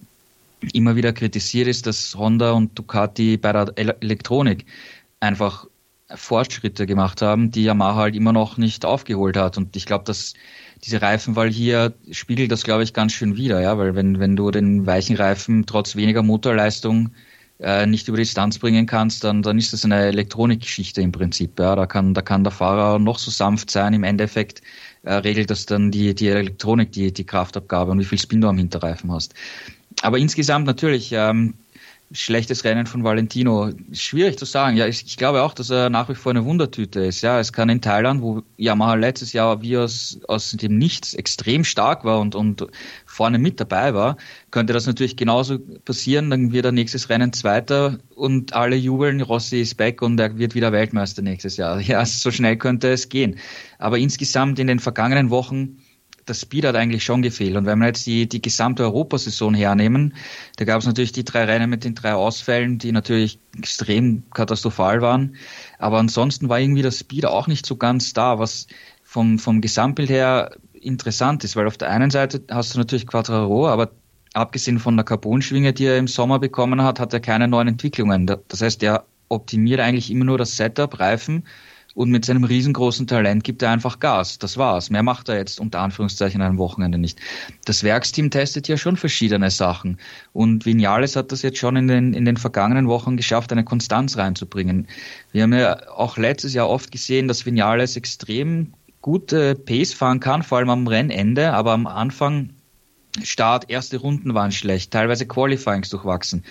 immer wieder kritisiert ist, dass Honda und Ducati bei der Elektronik einfach Fortschritte gemacht haben, die Yamaha halt immer noch nicht aufgeholt hat. Und ich glaube, dass diese Reifenwahl hier spiegelt das, glaube ich, ganz schön wider, ja, weil wenn, wenn du den weichen Reifen trotz weniger Motorleistung äh, nicht über die Distanz bringen kannst, dann, dann ist das eine Elektronikgeschichte im Prinzip. Ja. Da, kann, da kann der Fahrer noch so sanft sein, im Endeffekt äh, regelt das dann die, die Elektronik, die, die Kraftabgabe und wie viel Spin du am Hinterreifen hast. Aber insgesamt natürlich, ähm, schlechtes Rennen von Valentino. Schwierig zu sagen. Ja, ich, ich, glaube auch, dass er nach wie vor eine Wundertüte ist. Ja, es kann in Thailand, wo Yamaha letztes Jahr wie aus, aus dem Nichts extrem stark war und, und vorne mit dabei war, könnte das natürlich genauso passieren. Dann wird er nächstes Rennen Zweiter und alle jubeln, Rossi ist back und er wird wieder Weltmeister nächstes Jahr. Ja, so schnell könnte es gehen. Aber insgesamt in den vergangenen Wochen das Speed hat eigentlich schon gefehlt. Und wenn wir jetzt die, die gesamte Europasaison hernehmen, da gab es natürlich die drei Rennen mit den drei Ausfällen, die natürlich extrem katastrophal waren. Aber ansonsten war irgendwie das Speed auch nicht so ganz da, was vom, vom Gesamtbild her interessant ist, weil auf der einen Seite hast du natürlich Quattraro, aber abgesehen von der Carbonschwinge, die er im Sommer bekommen hat, hat er keine neuen Entwicklungen. Das heißt, er optimiert eigentlich immer nur das Setup, Reifen und mit seinem riesengroßen Talent gibt er einfach Gas. Das war's. Mehr macht er jetzt unter Anführungszeichen an einem Wochenende nicht. Das Werksteam testet ja schon verschiedene Sachen. Und Vinales hat das jetzt schon in den, in den vergangenen Wochen geschafft, eine Konstanz reinzubringen. Wir haben ja auch letztes Jahr oft gesehen, dass Vinales extrem gute Pace fahren kann, vor allem am Rennende, aber am Anfang Start, erste Runden waren schlecht, teilweise Qualifyings durchwachsen.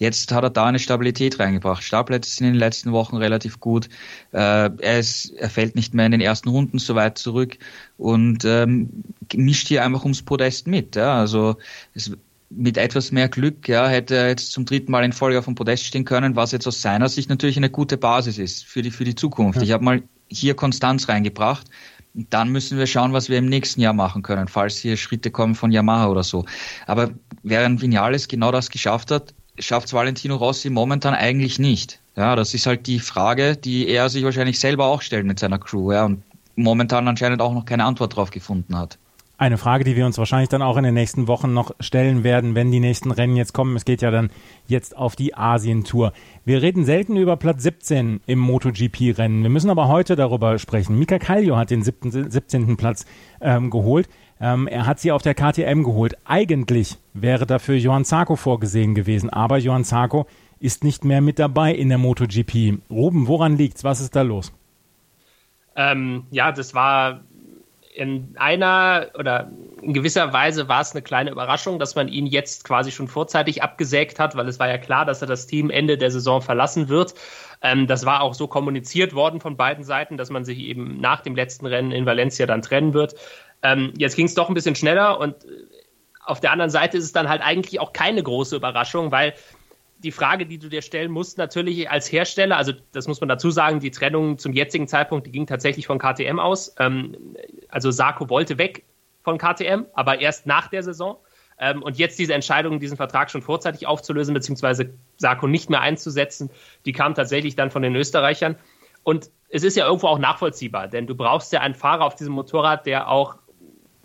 Jetzt hat er da eine Stabilität reingebracht. Startplätze sind in den letzten Wochen relativ gut. Äh, er, ist, er fällt nicht mehr in den ersten Runden so weit zurück und ähm, mischt hier einfach ums Podest mit. Ja? Also es, mit etwas mehr Glück ja, hätte er jetzt zum dritten Mal in Folge auf dem Podest stehen können, was jetzt aus seiner Sicht natürlich eine gute Basis ist für die, für die Zukunft. Ja. Ich habe mal hier Konstanz reingebracht dann müssen wir schauen, was wir im nächsten Jahr machen können, falls hier Schritte kommen von Yamaha oder so. Aber während Vinales genau das geschafft hat, schafft es Valentino Rossi momentan eigentlich nicht. Ja, das ist halt die Frage, die er sich wahrscheinlich selber auch stellt mit seiner Crew, ja, und momentan anscheinend auch noch keine Antwort drauf gefunden hat. Eine Frage, die wir uns wahrscheinlich dann auch in den nächsten Wochen noch stellen werden, wenn die nächsten Rennen jetzt kommen. Es geht ja dann jetzt auf die Asien-Tour. Wir reden selten über Platz 17 im MotoGP-Rennen. Wir müssen aber heute darüber sprechen. Mika Kallio hat den 17. 17. Platz ähm, geholt. Ähm, er hat sie auf der KTM geholt. Eigentlich wäre dafür Johann Zarco vorgesehen gewesen, aber Johann Zarco ist nicht mehr mit dabei in der MotoGP. Ruben, woran liegt's? Was ist da los? Ähm, ja, das war in einer oder in gewisser Weise war es eine kleine Überraschung, dass man ihn jetzt quasi schon vorzeitig abgesägt hat, weil es war ja klar, dass er das Team Ende der Saison verlassen wird. Ähm, das war auch so kommuniziert worden von beiden Seiten, dass man sich eben nach dem letzten Rennen in Valencia dann trennen wird. Ähm, jetzt ging es doch ein bisschen schneller und äh, auf der anderen Seite ist es dann halt eigentlich auch keine große Überraschung, weil die Frage, die du dir stellen musst, natürlich als Hersteller, also das muss man dazu sagen, die Trennung zum jetzigen Zeitpunkt, die ging tatsächlich von KTM aus. Ähm, also Sarko wollte weg von KTM, aber erst nach der Saison. Ähm, und jetzt diese Entscheidung, diesen Vertrag schon vorzeitig aufzulösen, beziehungsweise Sarko nicht mehr einzusetzen, die kam tatsächlich dann von den Österreichern. Und es ist ja irgendwo auch nachvollziehbar, denn du brauchst ja einen Fahrer auf diesem Motorrad, der auch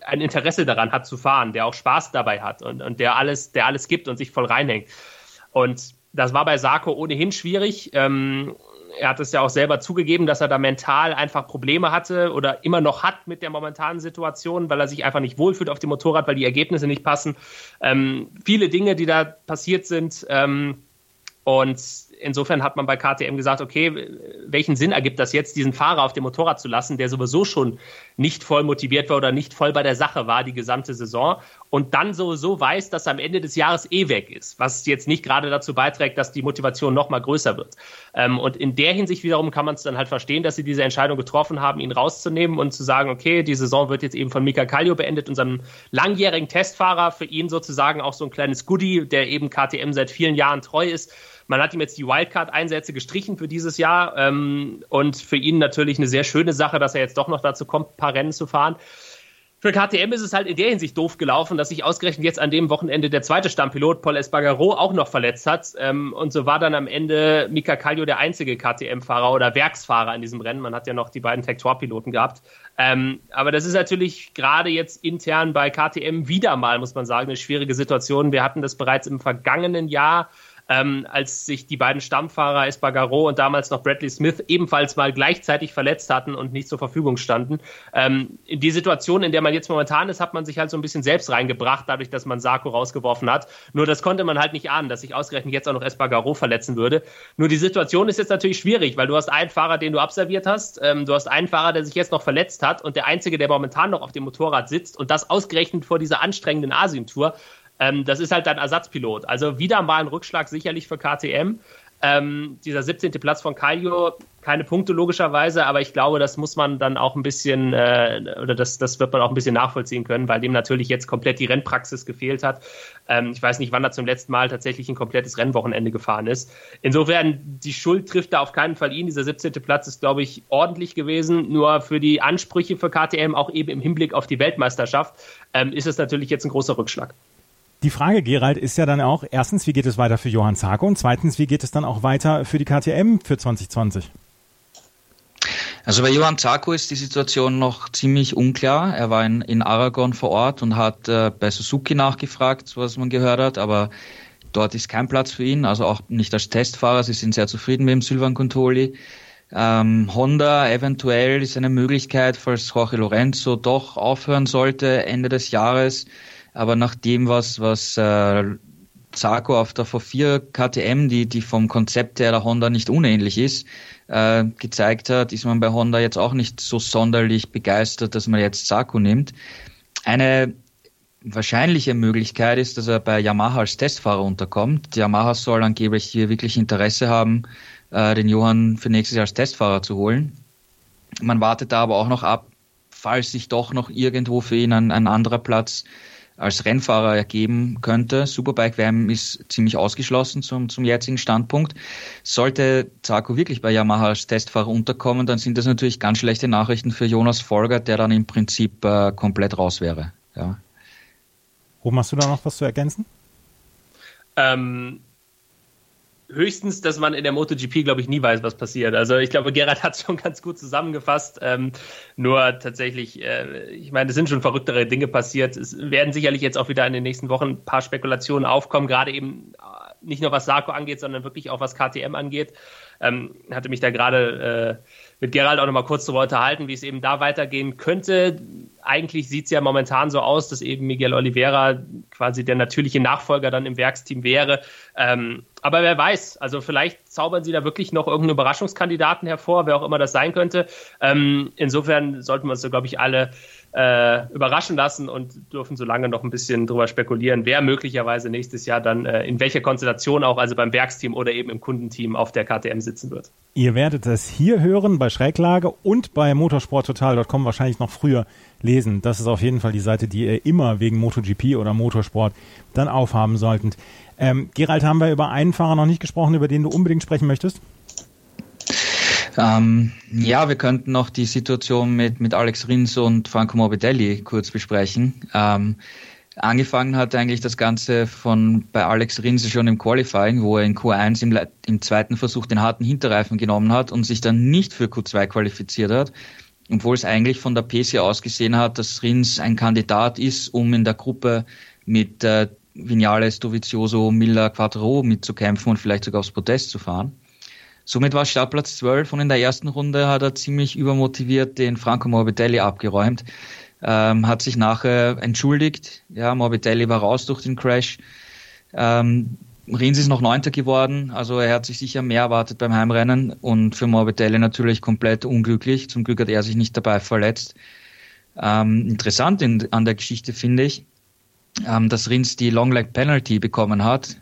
ein Interesse daran hat zu fahren, der auch Spaß dabei hat und, und der alles, der alles gibt und sich voll reinhängt. Und das war bei Sarko ohnehin schwierig. Ähm, er hat es ja auch selber zugegeben, dass er da mental einfach Probleme hatte oder immer noch hat mit der momentanen Situation, weil er sich einfach nicht wohlfühlt auf dem Motorrad, weil die Ergebnisse nicht passen. Ähm, viele Dinge, die da passiert sind. Ähm, und insofern hat man bei KTM gesagt, okay, welchen Sinn ergibt das jetzt, diesen Fahrer auf dem Motorrad zu lassen, der sowieso schon nicht voll motiviert war oder nicht voll bei der Sache war die gesamte Saison und dann sowieso weiß, dass er am Ende des Jahres eh weg ist, was jetzt nicht gerade dazu beiträgt, dass die Motivation noch mal größer wird. Ähm, und in der Hinsicht wiederum kann man es dann halt verstehen, dass sie diese Entscheidung getroffen haben, ihn rauszunehmen und zu sagen, okay, die Saison wird jetzt eben von Mika Kallio beendet, unserem langjährigen Testfahrer, für ihn sozusagen auch so ein kleines Goodie, der eben KTM seit vielen Jahren treu ist man hat ihm jetzt die Wildcard-Einsätze gestrichen für dieses Jahr ähm, und für ihn natürlich eine sehr schöne Sache, dass er jetzt doch noch dazu kommt, ein paar Rennen zu fahren. Für KTM ist es halt in der Hinsicht doof gelaufen, dass sich ausgerechnet jetzt an dem Wochenende der zweite Stammpilot Paul Espargaro auch noch verletzt hat. Ähm, und so war dann am Ende Mika Kallio der einzige KTM-Fahrer oder Werksfahrer in diesem Rennen. Man hat ja noch die beiden Tektor-Piloten gehabt. Ähm, aber das ist natürlich gerade jetzt intern bei KTM wieder mal, muss man sagen, eine schwierige Situation. Wir hatten das bereits im vergangenen Jahr ähm, als sich die beiden Stammfahrer Espargaro und damals noch Bradley Smith ebenfalls mal gleichzeitig verletzt hatten und nicht zur Verfügung standen. Ähm, die Situation, in der man jetzt momentan ist, hat man sich halt so ein bisschen selbst reingebracht, dadurch, dass man Sarko rausgeworfen hat. Nur das konnte man halt nicht ahnen, dass sich ausgerechnet jetzt auch noch Espargaro verletzen würde. Nur die Situation ist jetzt natürlich schwierig, weil du hast einen Fahrer, den du absolviert hast, ähm, du hast einen Fahrer, der sich jetzt noch verletzt hat und der einzige, der momentan noch auf dem Motorrad sitzt und das ausgerechnet vor dieser anstrengenden Asien-Tour. Ähm, das ist halt dein Ersatzpilot. Also wieder mal ein Rückschlag sicherlich für KTM. Ähm, dieser 17. Platz von Kallio, keine Punkte logischerweise, aber ich glaube, das muss man dann auch ein bisschen, äh, oder das, das wird man auch ein bisschen nachvollziehen können, weil dem natürlich jetzt komplett die Rennpraxis gefehlt hat. Ähm, ich weiß nicht, wann er zum letzten Mal tatsächlich ein komplettes Rennwochenende gefahren ist. Insofern, die Schuld trifft da auf keinen Fall ihn. Dieser 17. Platz ist, glaube ich, ordentlich gewesen. Nur für die Ansprüche für KTM, auch eben im Hinblick auf die Weltmeisterschaft, ähm, ist es natürlich jetzt ein großer Rückschlag. Die Frage, Gerald, ist ja dann auch, erstens, wie geht es weiter für Johann Zarko und zweitens, wie geht es dann auch weiter für die KTM für 2020? Also bei Johann Zarko ist die Situation noch ziemlich unklar. Er war in, in Aragon vor Ort und hat äh, bei Suzuki nachgefragt, was man gehört hat, aber dort ist kein Platz für ihn, also auch nicht als Testfahrer. Sie sind sehr zufrieden mit dem Silvan Contoli. Ähm, Honda eventuell ist eine Möglichkeit, falls Jorge Lorenzo doch aufhören sollte Ende des Jahres aber nach dem, was, was äh, Zarko auf der V4 KTM, die, die vom Konzept her der Honda nicht unähnlich ist, äh, gezeigt hat, ist man bei Honda jetzt auch nicht so sonderlich begeistert, dass man jetzt Zarko nimmt. Eine wahrscheinliche Möglichkeit ist, dass er bei Yamaha als Testfahrer unterkommt. Yamaha soll angeblich hier wirklich Interesse haben, äh, den Johann für nächstes Jahr als Testfahrer zu holen. Man wartet da aber auch noch ab, falls sich doch noch irgendwo für ihn ein, ein anderer Platz als Rennfahrer ergeben könnte. Superbike WM ist ziemlich ausgeschlossen zum, zum jetzigen Standpunkt. Sollte Zarko wirklich bei Yamaha als Testfahrer unterkommen, dann sind das natürlich ganz schlechte Nachrichten für Jonas Folger, der dann im Prinzip äh, komplett raus wäre. Ja. Ruben, hast du da noch was zu ergänzen? Ähm, höchstens, dass man in der MotoGP, glaube ich, nie weiß, was passiert. Also ich glaube, Gerhard hat es schon ganz gut zusammengefasst. Ähm, nur tatsächlich, äh, ich meine, es sind schon verrücktere Dinge passiert. Es werden sicherlich jetzt auch wieder in den nächsten Wochen ein paar Spekulationen aufkommen, gerade eben äh, nicht nur was Sarko angeht, sondern wirklich auch was KTM angeht. Ähm, hatte mich da gerade äh, mit Gerald auch nochmal kurz darüber unterhalten, wie es eben da weitergehen könnte. Eigentlich sieht es ja momentan so aus, dass eben Miguel Oliveira quasi der natürliche Nachfolger dann im Werksteam wäre. Ähm, aber wer weiß, also vielleicht zaubern sie da wirklich noch irgendeinen Überraschungskandidaten hervor, wer auch immer das sein könnte. Ähm, insofern sollten wir uns glaube ich, alle äh, überraschen lassen und dürfen so lange noch ein bisschen drüber spekulieren, wer möglicherweise nächstes Jahr dann äh, in welcher Konstellation auch, also beim Werksteam oder eben im Kundenteam auf der KTM sitzen wird. Ihr werdet es hier hören bei Schräglage und bei motorsporttotal.com wahrscheinlich noch früher lesen. Das ist auf jeden Fall die Seite, die ihr immer wegen MotoGP oder Motorsport dann aufhaben solltet. Ähm, Gerald, haben wir über einen Fahrer noch nicht gesprochen, über den du unbedingt sprechen möchtest? Ähm, ja, wir könnten noch die Situation mit, mit Alex Rins und Franco Morbidelli kurz besprechen. Ähm, angefangen hat eigentlich das Ganze von bei Alex Rins schon im Qualifying, wo er in Q1 im, im zweiten Versuch den harten Hinterreifen genommen hat und sich dann nicht für Q2 qualifiziert hat, obwohl es eigentlich von der PC ausgesehen hat, dass Rins ein Kandidat ist, um in der Gruppe mit äh, Vinales, Dovizioso, Miller, Quattro mitzukämpfen und vielleicht sogar aufs Podest zu fahren. Somit war Startplatz 12 und in der ersten Runde hat er ziemlich übermotiviert den Franco Morbidelli abgeräumt, ähm, hat sich nachher entschuldigt. Ja, Morbidelli war raus durch den Crash. Ähm, Rins ist noch Neunter geworden, also er hat sich sicher mehr erwartet beim Heimrennen und für Morbidelli natürlich komplett unglücklich. Zum Glück hat er sich nicht dabei verletzt. Ähm, interessant in, an der Geschichte finde ich, ähm, dass Rins die Long Leg Penalty bekommen hat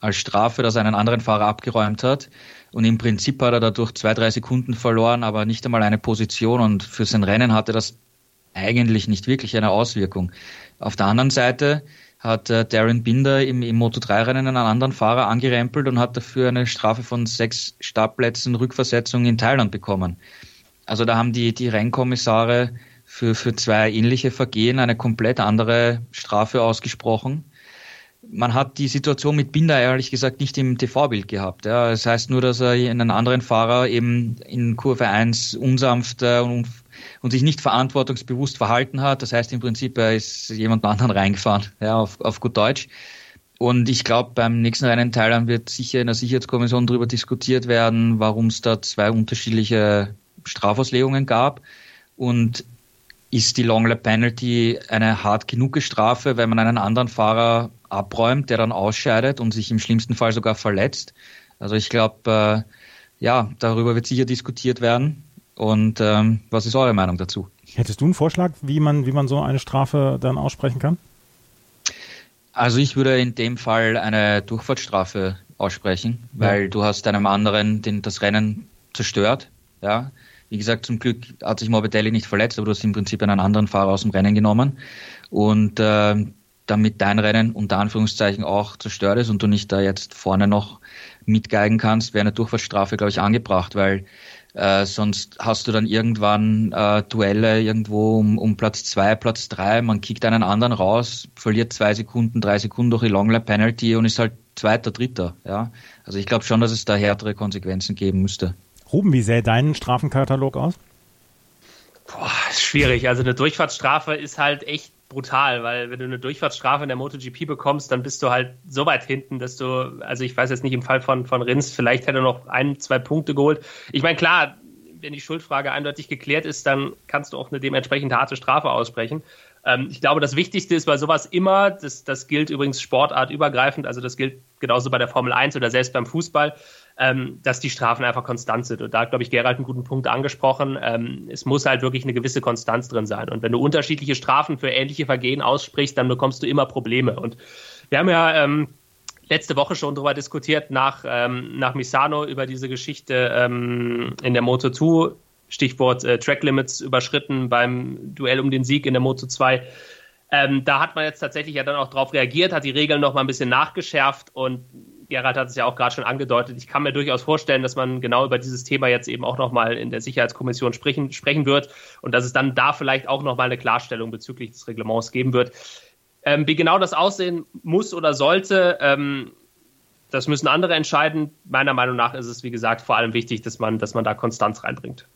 als Strafe, dass er einen anderen Fahrer abgeräumt hat. Und im Prinzip hat er dadurch zwei, drei Sekunden verloren, aber nicht einmal eine Position. Und für sein Rennen hatte das eigentlich nicht wirklich eine Auswirkung. Auf der anderen Seite hat äh, Darren Binder im, im Moto3-Rennen einen anderen Fahrer angerempelt und hat dafür eine Strafe von sechs Startplätzen Rückversetzung in Thailand bekommen. Also da haben die, die Rennkommissare für, für zwei ähnliche Vergehen eine komplett andere Strafe ausgesprochen man hat die Situation mit Binder ehrlich gesagt nicht im TV-Bild gehabt. Ja. Das heißt nur, dass er einen anderen Fahrer eben in Kurve 1 unsanft äh, und, und sich nicht verantwortungsbewusst verhalten hat. Das heißt im Prinzip, er ist jemand anderen reingefahren, ja, auf, auf gut Deutsch. Und ich glaube, beim nächsten Rennen in Thailand wird sicher in der Sicherheitskommission darüber diskutiert werden, warum es da zwei unterschiedliche Strafauslegungen gab. Und ist die Long Lap Penalty eine hart genug Strafe, wenn man einen anderen Fahrer abräumt, der dann ausscheidet und sich im schlimmsten Fall sogar verletzt. Also ich glaube, äh, ja, darüber wird sicher diskutiert werden. Und ähm, was ist eure Meinung dazu? Hättest du einen Vorschlag, wie man, wie man so eine Strafe dann aussprechen kann? Also ich würde in dem Fall eine Durchfahrtsstrafe aussprechen, weil ja. du hast einem anderen den, das Rennen zerstört. Ja, wie gesagt, zum Glück hat sich Morbidelli nicht verletzt, aber du hast im Prinzip einen anderen Fahrer aus dem Rennen genommen. Und äh, damit dein Rennen unter Anführungszeichen auch zerstört ist und du nicht da jetzt vorne noch mitgeigen kannst, wäre eine Durchfahrtsstrafe, glaube ich, angebracht, weil äh, sonst hast du dann irgendwann äh, Duelle irgendwo um, um Platz zwei, Platz drei, man kickt einen anderen raus, verliert zwei Sekunden, drei Sekunden durch die Longlap Penalty und ist halt Zweiter, Dritter. Ja? Also ich glaube schon, dass es da härtere Konsequenzen geben müsste. Ruben, wie sähe dein Strafenkatalog aus? Boah, ist schwierig. Also eine Durchfahrtsstrafe ist halt echt brutal, weil wenn du eine Durchfahrtsstrafe in der MotoGP bekommst, dann bist du halt so weit hinten, dass du, also ich weiß jetzt nicht im Fall von, von Rins, vielleicht hätte er noch ein, zwei Punkte geholt. Ich meine, klar, wenn die Schuldfrage eindeutig geklärt ist, dann kannst du auch eine dementsprechend harte Strafe aussprechen. Ähm, ich glaube, das Wichtigste ist bei sowas immer, das, das gilt übrigens sportartübergreifend, also das gilt genauso bei der Formel 1 oder selbst beim Fußball, ähm, dass die Strafen einfach konstant sind. Und da hat, glaube ich, Gerald einen guten Punkt angesprochen. Ähm, es muss halt wirklich eine gewisse Konstanz drin sein. Und wenn du unterschiedliche Strafen für ähnliche Vergehen aussprichst, dann bekommst du immer Probleme. Und wir haben ja ähm, letzte Woche schon darüber diskutiert, nach, ähm, nach Misano über diese Geschichte ähm, in der Moto 2, Stichwort äh, Track Limits überschritten beim Duell um den Sieg in der Moto 2. Ähm, da hat man jetzt tatsächlich ja dann auch darauf reagiert, hat die Regeln noch mal ein bisschen nachgeschärft und Gerhard hat es ja auch gerade schon angedeutet. Ich kann mir durchaus vorstellen, dass man genau über dieses Thema jetzt eben auch noch mal in der Sicherheitskommission sprechen, sprechen wird und dass es dann da vielleicht auch noch mal eine Klarstellung bezüglich des Reglements geben wird. Ähm, wie genau das aussehen muss oder sollte, ähm, das müssen andere entscheiden. Meiner Meinung nach ist es, wie gesagt, vor allem wichtig, dass man, dass man da Konstanz reinbringt.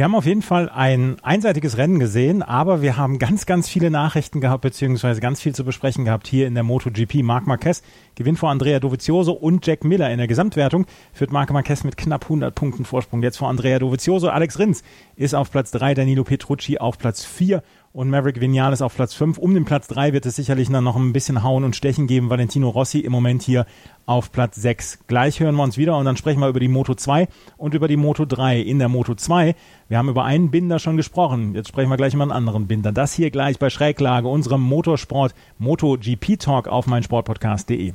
Wir haben auf jeden Fall ein einseitiges Rennen gesehen, aber wir haben ganz, ganz viele Nachrichten gehabt, beziehungsweise ganz viel zu besprechen gehabt hier in der MotoGP. Marc Marquez gewinnt vor Andrea Dovizioso und Jack Miller in der Gesamtwertung, führt Marc Marquez mit knapp 100 Punkten Vorsprung jetzt vor Andrea Dovizioso. Alex Rins ist auf Platz 3, Danilo Petrucci auf Platz 4 und Maverick Vinales auf Platz 5. Um den Platz 3 wird es sicherlich dann noch ein bisschen Hauen und Stechen geben. Valentino Rossi im Moment hier auf Platz 6. Gleich hören wir uns wieder und dann sprechen wir über die Moto 2 und über die Moto 3. In der Moto 2, wir haben über einen Binder schon gesprochen. Jetzt sprechen wir gleich über einen anderen Binder. Das hier gleich bei Schräglage, unserem Motorsport MotoGP Talk auf meinsportpodcast.de.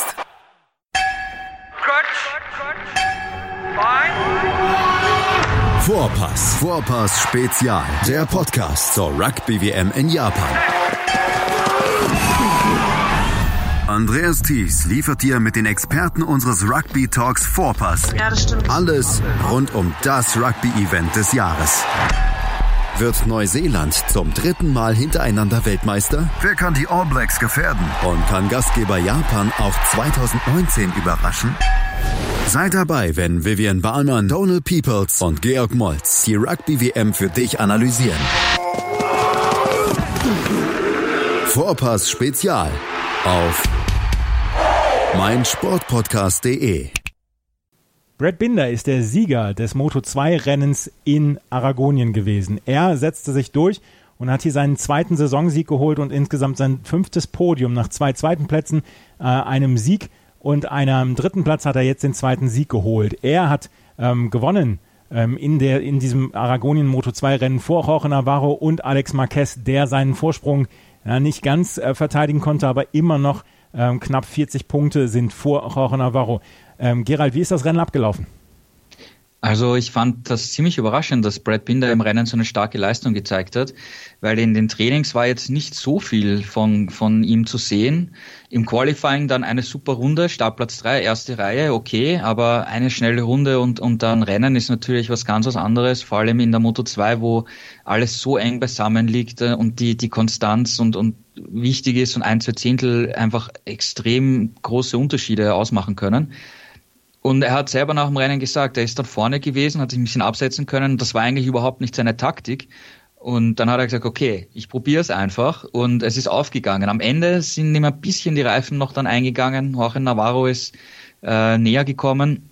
Vorpass. Vorpass Spezial. Der Podcast zur Rugby-WM in Japan. Andreas Thies liefert dir mit den Experten unseres Rugby Talks Vorpass Ja, das stimmt. alles rund um das Rugby-Event des Jahres. Wird Neuseeland zum dritten Mal hintereinander Weltmeister? Wer kann die All Blacks gefährden? Und kann Gastgeber Japan auch 2019 überraschen? Seid dabei, wenn Vivian Bahlmann, Donald Peoples und Georg Moltz die Rugby-WM für dich analysieren. Vorpass Spezial auf meinsportpodcast.de. Brad Binder ist der Sieger des Moto2-Rennens in Aragonien gewesen. Er setzte sich durch und hat hier seinen zweiten Saisonsieg geholt und insgesamt sein fünftes Podium nach zwei zweiten Plätzen, äh, einem Sieg und einem dritten Platz hat er jetzt den zweiten Sieg geholt. Er hat ähm, gewonnen ähm, in, der, in diesem Aragonien Moto2-Rennen vor Jorge Navarro und Alex Marquez, der seinen Vorsprung ja, nicht ganz äh, verteidigen konnte, aber immer noch ähm, knapp 40 Punkte sind vor Jorge Navarro. Ähm, Gerald, wie ist das Rennen abgelaufen? Also ich fand das ziemlich überraschend, dass Brad Binder im Rennen so eine starke Leistung gezeigt hat, weil in den Trainings war jetzt nicht so viel von, von ihm zu sehen. Im Qualifying dann eine super Runde, Startplatz 3, erste Reihe, okay, aber eine schnelle Runde und, und dann Rennen ist natürlich was ganz was anderes, vor allem in der Moto 2, wo alles so eng beisammen liegt äh, und die, die Konstanz und, und wichtig ist und ein, zwei Zehntel einfach extrem große Unterschiede ausmachen können. Und er hat selber nach dem Rennen gesagt, er ist dann vorne gewesen, hat sich ein bisschen absetzen können. Das war eigentlich überhaupt nicht seine Taktik. Und dann hat er gesagt, okay, ich probiere es einfach. Und es ist aufgegangen. Am Ende sind ihm ein bisschen die Reifen noch dann eingegangen. Jorge Navarro ist äh, näher gekommen.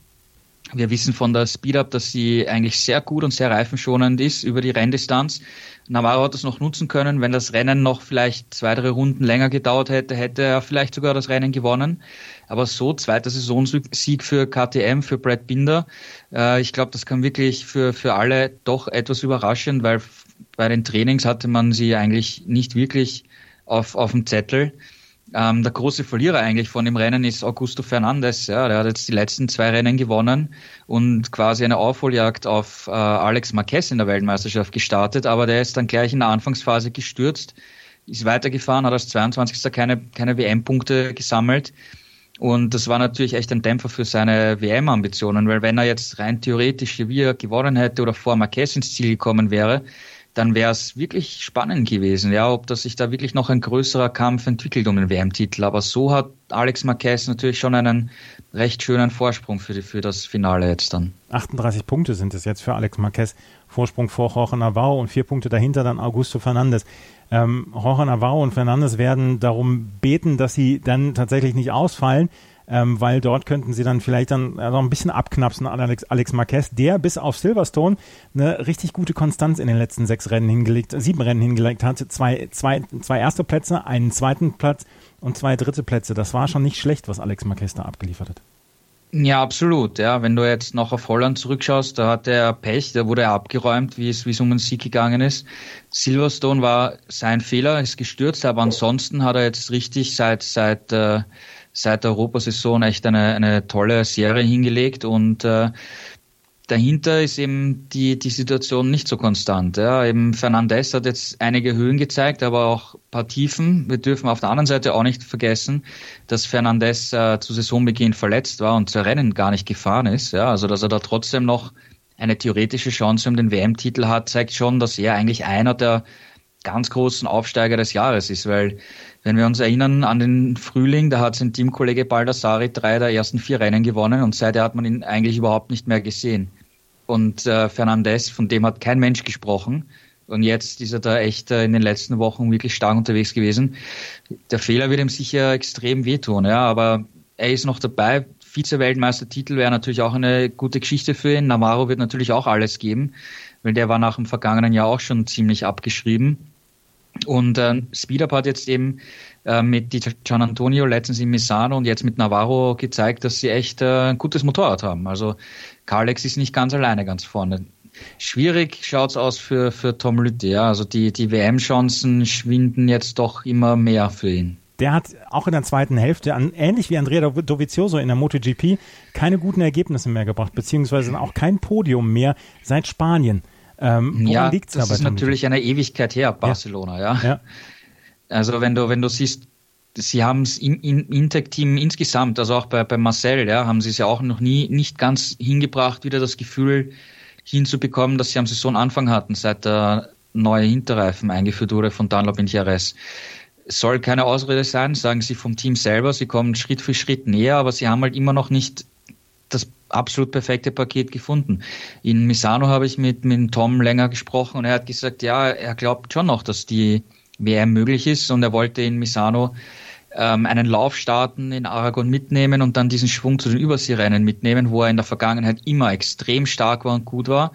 Wir wissen von der Speed-Up, dass sie eigentlich sehr gut und sehr reifenschonend ist über die Renndistanz. Navarro hat das noch nutzen können. Wenn das Rennen noch vielleicht zwei, drei Runden länger gedauert hätte, hätte er vielleicht sogar das Rennen gewonnen. Aber so, zweiter Saisonsieg für KTM, für Brad Binder. Äh, ich glaube, das kann wirklich für, für alle doch etwas überraschen, weil bei den Trainings hatte man sie eigentlich nicht wirklich auf, auf dem Zettel. Ähm, der große Verlierer eigentlich von dem Rennen ist Augusto Fernandes. Ja, der hat jetzt die letzten zwei Rennen gewonnen und quasi eine Aufholjagd auf äh, Alex Marquez in der Weltmeisterschaft gestartet, aber der ist dann gleich in der Anfangsphase gestürzt, ist weitergefahren, hat als 22. keine, keine WM-Punkte gesammelt. Und das war natürlich echt ein Dämpfer für seine WM-Ambitionen, weil wenn er jetzt rein theoretisch wie gewonnen hätte oder vor Marquez ins Ziel gekommen wäre, dann wäre es wirklich spannend gewesen, ja, ob das sich da wirklich noch ein größerer Kampf entwickelt um den WM-Titel. Aber so hat Alex Marquez natürlich schon einen recht schönen Vorsprung für, die, für das Finale jetzt dann. 38 Punkte sind es jetzt für Alex Marquez. Vorsprung vor Jorge Navarro und vier Punkte dahinter dann Augusto Fernandes. Ähm, Jorge Navarro und Fernandes werden darum beten, dass sie dann tatsächlich nicht ausfallen ähm, weil dort könnten sie dann vielleicht dann äh, noch ein bisschen abknapsen an Alex, Alex Marquez, der bis auf Silverstone eine richtig gute Konstanz in den letzten sechs Rennen hingelegt, sieben Rennen hingelegt hat, zwei, zwei, zwei erste Plätze, einen zweiten Platz und zwei dritte Plätze. Das war schon nicht schlecht, was Alex Marquez da abgeliefert hat. Ja, absolut. Ja, wenn du jetzt noch auf Holland zurückschaust, da hat er Pech, da wurde er abgeräumt, wie es, wie es um den Sieg gegangen ist. Silverstone war sein Fehler, ist gestürzt, aber ansonsten hat er jetzt richtig seit, seit, äh, seit der Europasaison echt eine, eine tolle Serie hingelegt und äh, dahinter ist eben die, die Situation nicht so konstant. Ja. Eben Fernandez hat jetzt einige Höhen gezeigt, aber auch ein paar Tiefen. Wir dürfen auf der anderen Seite auch nicht vergessen, dass Fernandez äh, zu Saisonbeginn verletzt war und zu Rennen gar nicht gefahren ist. Ja. Also dass er da trotzdem noch eine theoretische Chance um den WM-Titel hat, zeigt schon, dass er eigentlich einer der ganz großen Aufsteiger des Jahres ist, weil wenn wir uns erinnern an den Frühling, da hat sein Teamkollege Baldassari drei der ersten vier Rennen gewonnen und seither hat man ihn eigentlich überhaupt nicht mehr gesehen. Und äh, Fernandez, von dem hat kein Mensch gesprochen. Und jetzt ist er da echt äh, in den letzten Wochen wirklich stark unterwegs gewesen. Der Fehler wird ihm sicher extrem wehtun, ja, aber er ist noch dabei. Vize-Weltmeistertitel wäre natürlich auch eine gute Geschichte für ihn. Navarro wird natürlich auch alles geben, weil der war nach dem vergangenen Jahr auch schon ziemlich abgeschrieben. Und äh, Speedup hat jetzt eben äh, mit Gian Antonio letztens in Misano und jetzt mit Navarro gezeigt, dass sie echt äh, ein gutes Motorrad haben. Also Carlex ist nicht ganz alleine ganz vorne. Schwierig schaut's aus für, für Tom Lütte, ja. Also die, die WM-Chancen schwinden jetzt doch immer mehr für ihn. Der hat auch in der zweiten Hälfte, an, ähnlich wie Andrea Dovizioso in der MotoGP, keine guten Ergebnisse mehr gebracht, beziehungsweise auch kein Podium mehr seit Spanien. Ähm, ja, liegt's das ist natürlich eine Ewigkeit her, Barcelona, ja. ja. ja. Also wenn du, wenn du siehst, sie haben es im, im Intec-Team insgesamt, also auch bei, bei Marcel, ja, haben sie es ja auch noch nie nicht ganz hingebracht, wieder das Gefühl hinzubekommen, dass sie am Saisonanfang hatten, seit der neue Hinterreifen eingeführt wurde von Dunlop in Jerez. Es soll keine Ausrede sein, sagen sie vom Team selber, sie kommen Schritt für Schritt näher, aber sie haben halt immer noch nicht das absolut perfekte Paket gefunden. In Misano habe ich mit, mit Tom länger gesprochen und er hat gesagt, ja, er glaubt schon noch, dass die WM möglich ist und er wollte in Misano ähm, einen Lauf starten, in Aragon mitnehmen und dann diesen Schwung zu den Überseerennen mitnehmen, wo er in der Vergangenheit immer extrem stark war und gut war.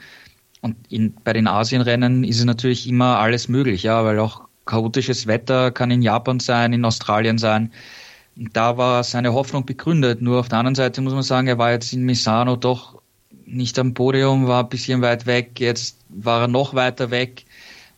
Und in, bei den Asienrennen ist es natürlich immer alles möglich, ja, weil auch chaotisches Wetter kann in Japan sein, in Australien sein da war seine Hoffnung begründet. Nur auf der anderen Seite muss man sagen, er war jetzt in Misano doch nicht am Podium, war ein bisschen weit weg. Jetzt war er noch weiter weg,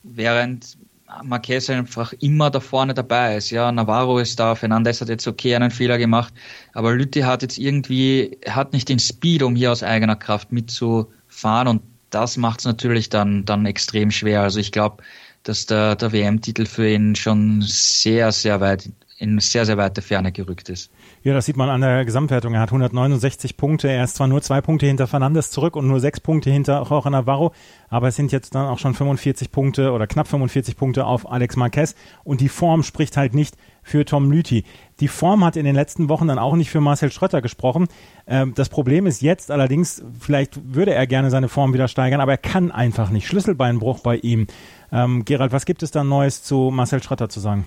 während Marquez einfach immer da vorne dabei ist. Ja, Navarro ist da, Fernandez hat jetzt okay einen Fehler gemacht, aber Lütti hat jetzt irgendwie, hat nicht den Speed, um hier aus eigener Kraft mitzufahren und das macht es natürlich dann, dann extrem schwer. Also ich glaube, dass der, der WM-Titel für ihn schon sehr, sehr weit in sehr, sehr weite Ferne gerückt ist. Ja, das sieht man an der Gesamtwertung. Er hat 169 Punkte. Er ist zwar nur zwei Punkte hinter Fernandes zurück und nur sechs Punkte hinter Jorge Navarro, aber es sind jetzt dann auch schon 45 Punkte oder knapp 45 Punkte auf Alex Marquez und die Form spricht halt nicht für Tom Lüthi. Die Form hat in den letzten Wochen dann auch nicht für Marcel Schrötter gesprochen. Ähm, das Problem ist jetzt allerdings, vielleicht würde er gerne seine Form wieder steigern, aber er kann einfach nicht. Schlüsselbeinbruch bei ihm. Ähm, Gerald, was gibt es da Neues zu Marcel Schrötter zu sagen?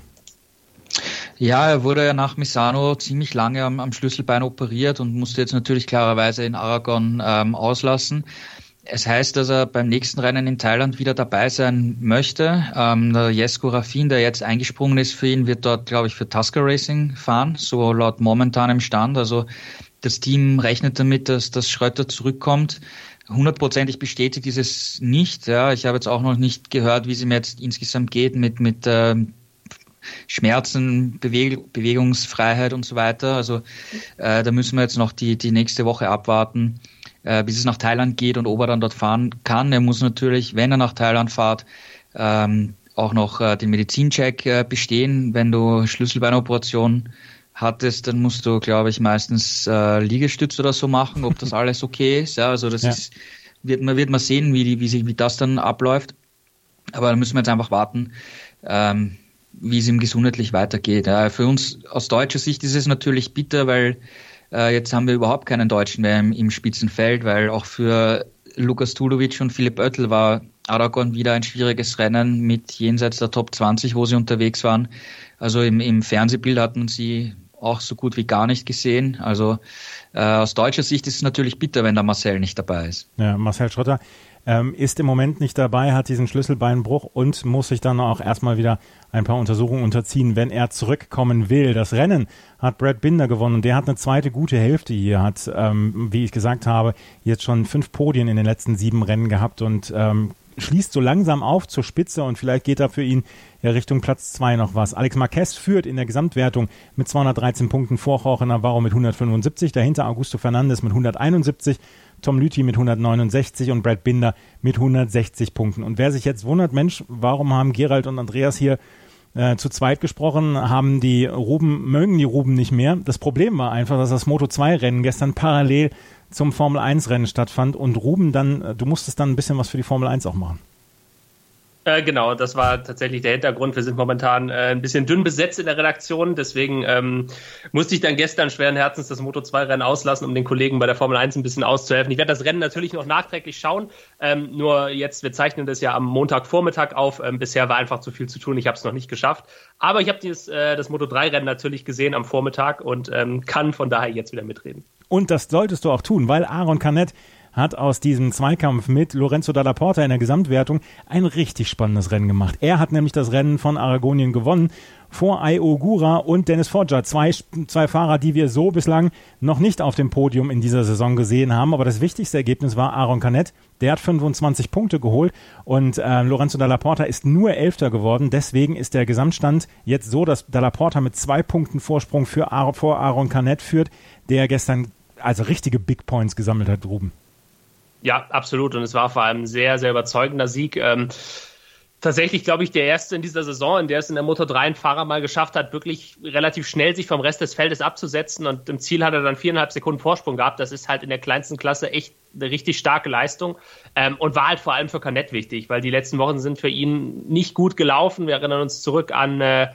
Ja, er wurde ja nach Misano ziemlich lange am, am Schlüsselbein operiert und musste jetzt natürlich klarerweise in Aragon ähm, auslassen. Es heißt, dass er beim nächsten Rennen in Thailand wieder dabei sein möchte. Ähm, der Jesko Raffin, der jetzt eingesprungen ist für ihn, wird dort, glaube ich, für Tusker Racing fahren, so laut momentanem Stand. Also das Team rechnet damit, dass, dass Schröter zurückkommt. Hundertprozentig bestätigt ist es nicht. Ja, ich habe jetzt auch noch nicht gehört, wie es ihm jetzt insgesamt geht mit, mit ähm, Schmerzen, Beweg Bewegungsfreiheit und so weiter. Also äh, da müssen wir jetzt noch die, die nächste Woche abwarten, äh, bis es nach Thailand geht und ob er dann dort fahren kann. Er muss natürlich, wenn er nach Thailand fährt, ähm, auch noch äh, den Medizincheck äh, bestehen. Wenn du Schlüsselbeinoperation hattest, dann musst du, glaube ich, meistens äh, Liegestütz oder so machen, ob das alles okay ist. Ja, also das ja. ist, wird man wird man sehen, wie die, wie sich, wie das dann abläuft. Aber da müssen wir jetzt einfach warten, ähm, wie es ihm gesundheitlich weitergeht. Ja, für uns aus deutscher Sicht ist es natürlich bitter, weil äh, jetzt haben wir überhaupt keinen Deutschen mehr im, im Spitzenfeld, weil auch für Lukas Tulovic und Philipp Oettel war Aragon wieder ein schwieriges Rennen mit jenseits der Top 20, wo sie unterwegs waren. Also im, im Fernsehbild hat man sie auch so gut wie gar nicht gesehen. Also äh, aus deutscher Sicht ist es natürlich bitter, wenn da Marcel nicht dabei ist. Ja, Marcel Schrotter ähm, ist im Moment nicht dabei, hat diesen Schlüsselbeinbruch und muss sich dann auch erstmal wieder ein paar Untersuchungen unterziehen, wenn er zurückkommen will. Das Rennen hat Brad Binder gewonnen und der hat eine zweite gute Hälfte hier, hat, ähm, wie ich gesagt habe, jetzt schon fünf Podien in den letzten sieben Rennen gehabt und ähm, schließt so langsam auf zur Spitze und vielleicht geht da für ihn ja Richtung Platz zwei noch was. Alex Marquez führt in der Gesamtwertung mit 213 Punkten vor Jorge Navarro mit 175, dahinter Augusto Fernandes mit 171, Tom Lüthi mit 169 und Brad Binder mit 160 Punkten. Und wer sich jetzt wundert, Mensch, warum haben Gerald und Andreas hier äh, zu zweit gesprochen, haben die Ruben, mögen die Ruben nicht mehr. Das Problem war einfach, dass das Moto 2 Rennen gestern parallel zum Formel 1 Rennen stattfand und Ruben dann, äh, du musstest dann ein bisschen was für die Formel 1 auch machen. Äh, genau, das war tatsächlich der Hintergrund. Wir sind momentan äh, ein bisschen dünn besetzt in der Redaktion, deswegen ähm, musste ich dann gestern schweren Herzens das Moto 2 Rennen auslassen, um den Kollegen bei der Formel 1 ein bisschen auszuhelfen. Ich werde das Rennen natürlich noch nachträglich schauen, ähm, nur jetzt, wir zeichnen das ja am Montagvormittag auf. Ähm, bisher war einfach zu viel zu tun, ich habe es noch nicht geschafft. Aber ich habe äh, das Moto 3 Rennen natürlich gesehen am Vormittag und ähm, kann von daher jetzt wieder mitreden. Und das solltest du auch tun, weil Aaron Canet hat aus diesem Zweikampf mit Lorenzo Dalla Porta in der Gesamtwertung ein richtig spannendes Rennen gemacht. Er hat nämlich das Rennen von Aragonien gewonnen vor Gura und Dennis Foggia. Zwei, zwei Fahrer, die wir so bislang noch nicht auf dem Podium in dieser Saison gesehen haben. Aber das wichtigste Ergebnis war Aaron Canet. Der hat 25 Punkte geholt und äh, Lorenzo Dalla Porta ist nur Elfter geworden. Deswegen ist der Gesamtstand jetzt so, dass Dalla Porta mit zwei Punkten Vorsprung für Aaron, vor Aaron Canet führt, der gestern also richtige Big Points gesammelt hat, Ruben. Ja, absolut. Und es war vor allem ein sehr, sehr überzeugender Sieg. Ähm, tatsächlich, glaube ich, der erste in dieser Saison, in der es in der Motor 3 ein Fahrer mal geschafft hat, wirklich relativ schnell sich vom Rest des Feldes abzusetzen. Und im Ziel hat er dann viereinhalb Sekunden Vorsprung gehabt. Das ist halt in der kleinsten Klasse echt eine richtig starke Leistung ähm, und war halt vor allem für Canet wichtig, weil die letzten Wochen sind für ihn nicht gut gelaufen. Wir erinnern uns zurück an äh,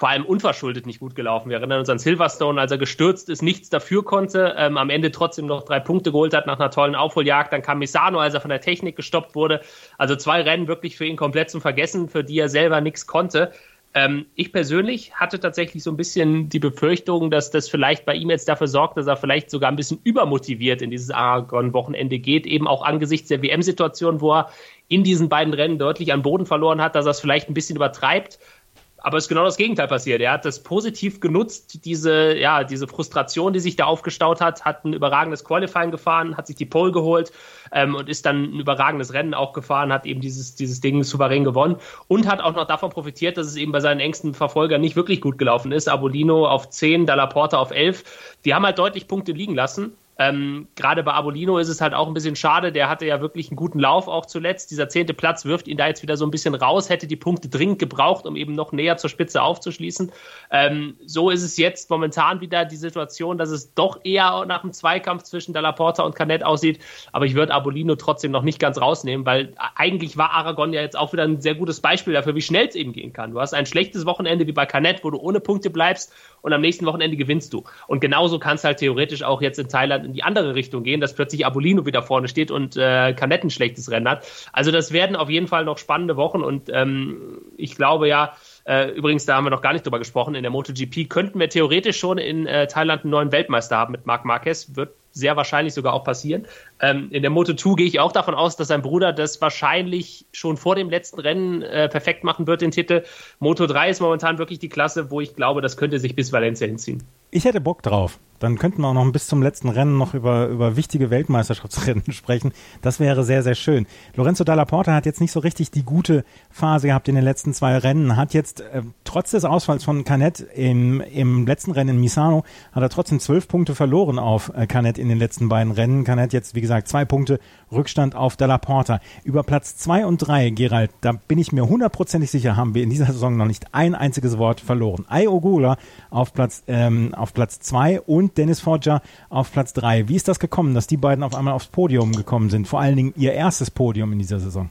vor allem unverschuldet nicht gut gelaufen. Wir erinnern uns an Silverstone, als er gestürzt ist, nichts dafür konnte, ähm, am Ende trotzdem noch drei Punkte geholt hat nach einer tollen Aufholjagd. Dann kam Misano, als er von der Technik gestoppt wurde. Also zwei Rennen wirklich für ihn komplett zum Vergessen, für die er selber nichts konnte. Ähm, ich persönlich hatte tatsächlich so ein bisschen die Befürchtung, dass das vielleicht bei ihm jetzt dafür sorgt, dass er vielleicht sogar ein bisschen übermotiviert in dieses Aragon-Wochenende geht, eben auch angesichts der WM-Situation, wo er in diesen beiden Rennen deutlich an Boden verloren hat, dass er es vielleicht ein bisschen übertreibt aber es ist genau das Gegenteil passiert. Er hat das positiv genutzt, diese, ja, diese Frustration, die sich da aufgestaut hat, hat ein überragendes Qualifying gefahren, hat sich die Pole geholt ähm, und ist dann ein überragendes Rennen auch gefahren, hat eben dieses, dieses Ding souverän gewonnen und hat auch noch davon profitiert, dass es eben bei seinen engsten Verfolgern nicht wirklich gut gelaufen ist. Abolino auf 10, Dalla Porta auf 11. Die haben halt deutlich Punkte liegen lassen ähm, Gerade bei Abolino ist es halt auch ein bisschen schade. Der hatte ja wirklich einen guten Lauf auch zuletzt. Dieser zehnte Platz wirft ihn da jetzt wieder so ein bisschen raus, hätte die Punkte dringend gebraucht, um eben noch näher zur Spitze aufzuschließen. Ähm, so ist es jetzt momentan wieder die Situation, dass es doch eher nach einem Zweikampf zwischen Dalla Porta und Canet aussieht. Aber ich würde Abolino trotzdem noch nicht ganz rausnehmen, weil eigentlich war Aragon ja jetzt auch wieder ein sehr gutes Beispiel dafür, wie schnell es eben gehen kann. Du hast ein schlechtes Wochenende wie bei Canet, wo du ohne Punkte bleibst und am nächsten Wochenende gewinnst du. Und genauso kann es halt theoretisch auch jetzt in Thailand in die andere Richtung gehen, dass plötzlich Abolino wieder vorne steht und äh, Canet ein schlechtes Rennen hat. Also das werden auf jeden Fall noch spannende Wochen und ähm, ich glaube ja, äh, übrigens, da haben wir noch gar nicht drüber gesprochen. In der MotoGP könnten wir theoretisch schon in äh, Thailand einen neuen Weltmeister haben mit Marc Marquez. Wird sehr wahrscheinlich sogar auch passieren. Ähm, in der Moto2 gehe ich auch davon aus, dass sein Bruder das wahrscheinlich schon vor dem letzten Rennen äh, perfekt machen wird, den Titel. Moto 3 ist momentan wirklich die Klasse, wo ich glaube, das könnte sich bis Valencia hinziehen. Ich hätte Bock drauf. Dann könnten wir auch noch bis zum letzten Rennen noch über, über wichtige Weltmeisterschaftsrennen sprechen. Das wäre sehr, sehr schön. Lorenzo Dalla Porta hat jetzt nicht so richtig die gute Phase gehabt in den letzten zwei Rennen, hat jetzt äh, trotz des Ausfalls von Canet im, im letzten Rennen in Misano, hat er trotzdem zwölf Punkte verloren auf äh, Canet in den letzten beiden Rennen. Canet jetzt, wie gesagt, zwei Punkte Rückstand auf Dalla Porta. Über Platz zwei und drei, Gerald, da bin ich mir hundertprozentig sicher, haben wir in dieser Saison noch nicht ein einziges Wort verloren. Ai Ogula auf Platz, ähm, auf Platz zwei und Dennis Forger auf Platz 3. Wie ist das gekommen, dass die beiden auf einmal aufs Podium gekommen sind? Vor allen Dingen ihr erstes Podium in dieser Saison.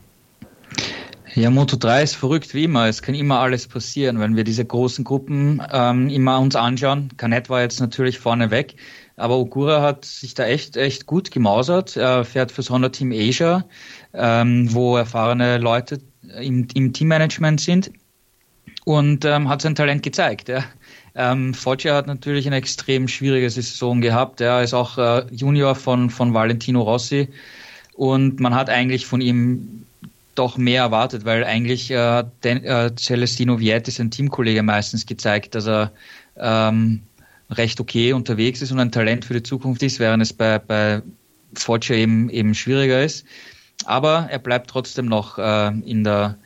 Ja, Moto 3 ist verrückt wie immer. Es kann immer alles passieren, wenn wir diese großen Gruppen ähm, immer uns anschauen. Canet war jetzt natürlich vorne weg, aber Ogura hat sich da echt, echt gut gemausert. Er fährt fürs Honda Team Asia, ähm, wo erfahrene Leute im, im Teammanagement sind und ähm, hat sein Talent gezeigt. Ja. Ähm, Foggia hat natürlich eine extrem schwierige Saison gehabt. Er ist auch äh, Junior von, von Valentino Rossi und man hat eigentlich von ihm doch mehr erwartet, weil eigentlich äh, den, äh, Celestino Vietti, sein Teamkollege, meistens gezeigt, dass er ähm, recht okay unterwegs ist und ein Talent für die Zukunft ist, während es bei, bei Foggia eben, eben schwieriger ist. Aber er bleibt trotzdem noch äh, in der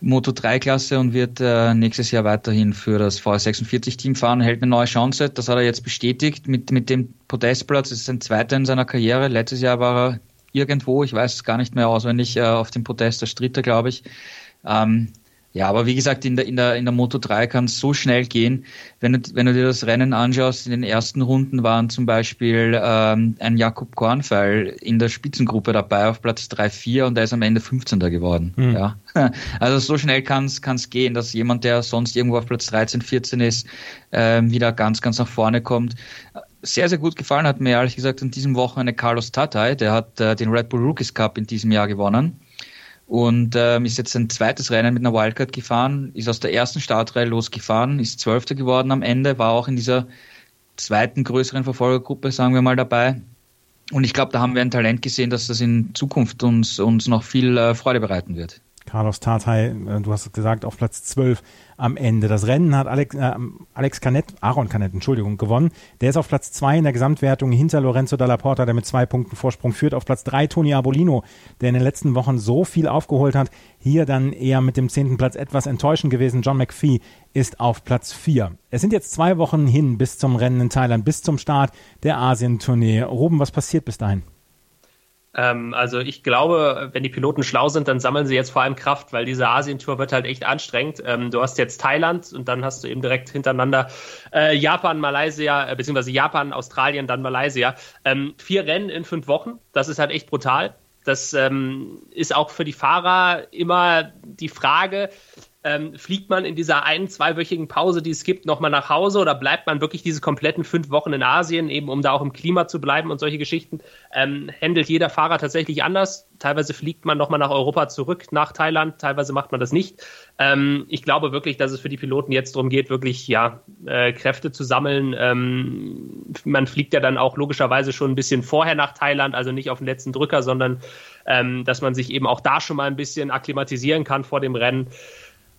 Moto 3 Klasse und wird äh, nächstes Jahr weiterhin für das V46 Team fahren, hält eine neue Chance. Das hat er jetzt bestätigt mit, mit dem Podestplatz. Das ist sein zweiter in seiner Karriere. Letztes Jahr war er irgendwo, ich weiß es gar nicht mehr auswendig, äh, auf dem Podest der Dritter, glaube ich. Ähm, ja, aber wie gesagt, in der, in der, in der Moto 3 kann es so schnell gehen. Wenn du, wenn du dir das Rennen anschaust, in den ersten Runden waren zum Beispiel ähm, ein Jakob Kornfeil in der Spitzengruppe dabei auf Platz 3, 4 und der ist am Ende 15. geworden. Mhm. Ja. Also so schnell kann es gehen, dass jemand, der sonst irgendwo auf Platz 13, 14 ist, äh, wieder ganz, ganz nach vorne kommt sehr, sehr gut gefallen hat mir ehrlich gesagt an diesem Wochenende Carlos Tatay. Der hat äh, den Red Bull Rookies Cup in diesem Jahr gewonnen und ähm, ist jetzt ein zweites Rennen mit einer Wildcard gefahren, ist aus der ersten Startreihe losgefahren, ist Zwölfter geworden am Ende, war auch in dieser zweiten größeren Verfolgergruppe, sagen wir mal, dabei. Und ich glaube, da haben wir ein Talent gesehen, dass das in Zukunft uns, uns noch viel äh, Freude bereiten wird. Carlos Tatay, äh, du hast es gesagt, auf Platz 12 am Ende. Das Rennen hat Alex, äh, Alex Canet, Aaron Canet, Entschuldigung, gewonnen. Der ist auf Platz zwei in der Gesamtwertung hinter Lorenzo Dalla Porta, der mit zwei Punkten Vorsprung führt. Auf Platz drei Toni Abolino, der in den letzten Wochen so viel aufgeholt hat. Hier dann eher mit dem zehnten Platz etwas enttäuschend gewesen. John McPhee ist auf Platz vier. Es sind jetzt zwei Wochen hin bis zum Rennen in Thailand, bis zum Start der Asien-Tournee. Ruben, was passiert bis dahin? Ähm, also ich glaube, wenn die Piloten schlau sind, dann sammeln sie jetzt vor allem Kraft, weil diese Asientour wird halt echt anstrengend. Ähm, du hast jetzt Thailand und dann hast du eben direkt hintereinander äh, Japan, Malaysia, äh, beziehungsweise Japan, Australien, dann Malaysia. Ähm, vier Rennen in fünf Wochen, das ist halt echt brutal. Das ähm, ist auch für die Fahrer immer die Frage, ähm, fliegt man in dieser ein-, zweiwöchigen Pause, die es gibt, nochmal nach Hause oder bleibt man wirklich diese kompletten fünf Wochen in Asien, eben um da auch im Klima zu bleiben und solche Geschichten? Ähm, handelt jeder Fahrer tatsächlich anders. Teilweise fliegt man nochmal nach Europa zurück, nach Thailand, teilweise macht man das nicht. Ähm, ich glaube wirklich, dass es für die Piloten jetzt darum geht, wirklich ja, äh, Kräfte zu sammeln. Ähm, man fliegt ja dann auch logischerweise schon ein bisschen vorher nach Thailand, also nicht auf den letzten Drücker, sondern ähm, dass man sich eben auch da schon mal ein bisschen akklimatisieren kann vor dem Rennen.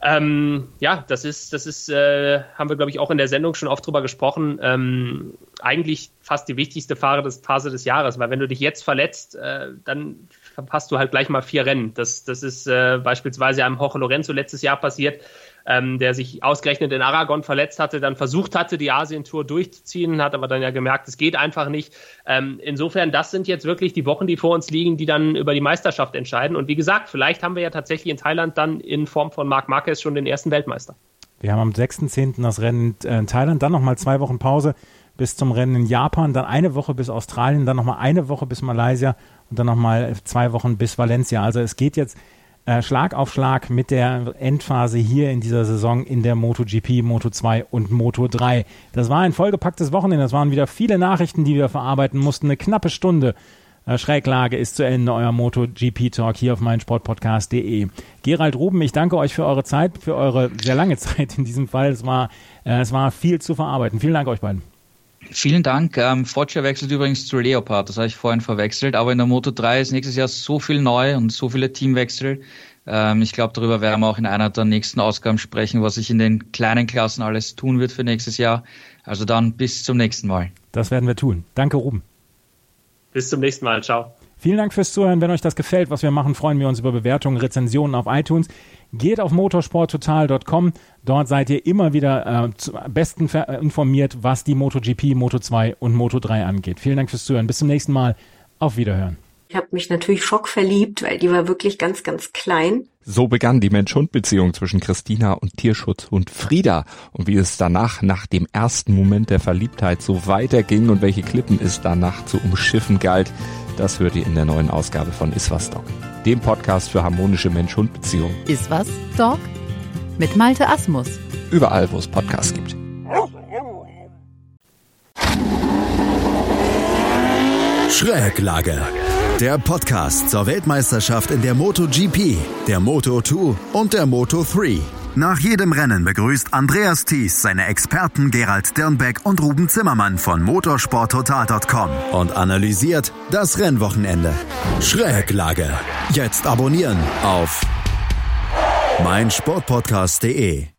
Ähm, ja, das ist, das ist, äh, haben wir, glaube ich, auch in der Sendung schon oft drüber gesprochen. Ähm, eigentlich fast die wichtigste Phase des, Jahres, weil wenn du dich jetzt verletzt, äh, dann verpasst du halt gleich mal vier Rennen. Das, das ist äh, beispielsweise einem Jorge Lorenzo letztes Jahr passiert ähm, der sich ausgerechnet in Aragon verletzt hatte, dann versucht hatte, die Asientour durchzuziehen, hat aber dann ja gemerkt, es geht einfach nicht. Ähm, insofern, das sind jetzt wirklich die Wochen, die vor uns liegen, die dann über die Meisterschaft entscheiden. Und wie gesagt, vielleicht haben wir ja tatsächlich in Thailand dann in Form von Marc Marquez schon den ersten Weltmeister. Wir haben am 6.10. das Rennen in Thailand, dann nochmal zwei Wochen Pause bis zum Rennen in Japan, dann eine Woche bis Australien, dann nochmal eine Woche bis Malaysia und dann nochmal zwei Wochen bis Valencia. Also es geht jetzt äh, Schlag auf Schlag mit der Endphase hier in dieser Saison in der MotoGP, Moto 2 und Moto 3. Das war ein vollgepacktes Wochenende. Das waren wieder viele Nachrichten, die wir verarbeiten mussten. Eine knappe Stunde. Äh, Schräglage ist zu Ende, euer MotoGP-Talk hier auf meinsportpodcast.de. Gerald Ruben, ich danke euch für eure Zeit, für eure sehr lange Zeit in diesem Fall. Es war, äh, es war viel zu verarbeiten. Vielen Dank euch beiden. Vielen Dank. Ähm, Foggia wechselt übrigens zu Leopard, das habe ich vorhin verwechselt, aber in der Moto 3 ist nächstes Jahr so viel neu und so viele Teamwechsel. Ähm, ich glaube, darüber werden wir auch in einer der nächsten Ausgaben sprechen, was sich in den kleinen Klassen alles tun wird für nächstes Jahr. Also dann bis zum nächsten Mal. Das werden wir tun. Danke, Ruben. Bis zum nächsten Mal. Ciao. Vielen Dank fürs Zuhören. Wenn euch das gefällt, was wir machen, freuen wir uns über Bewertungen, Rezensionen auf iTunes. Geht auf motorsporttotal.com. Dort seid ihr immer wieder äh, am besten informiert, was die MotoGP, Moto2 und Moto3 angeht. Vielen Dank fürs Zuhören. Bis zum nächsten Mal. Auf Wiederhören. Ich habe mich natürlich schockverliebt, weil die war wirklich ganz, ganz klein. So begann die Mensch-Hund-Beziehung zwischen Christina und Tierschutz und Frieda. Und wie es danach, nach dem ersten Moment der Verliebtheit, so weiterging und welche Klippen es danach zu umschiffen galt, das hört ihr in der neuen Ausgabe von Iswas Dog, dem Podcast für harmonische Mensch-Hund-Beziehungen. Iswas Dog? Mit Malte Asmus. Überall, wo es Podcasts gibt. Schräglage. Der Podcast zur Weltmeisterschaft in der MotoGP, der Moto2 und der Moto3. Nach jedem Rennen begrüßt Andreas Thies seine Experten Gerald Dirnbeck und Ruben Zimmermann von motorsporttotal.com und analysiert das Rennwochenende. Schräglage. Jetzt abonnieren auf meinsportpodcast.de.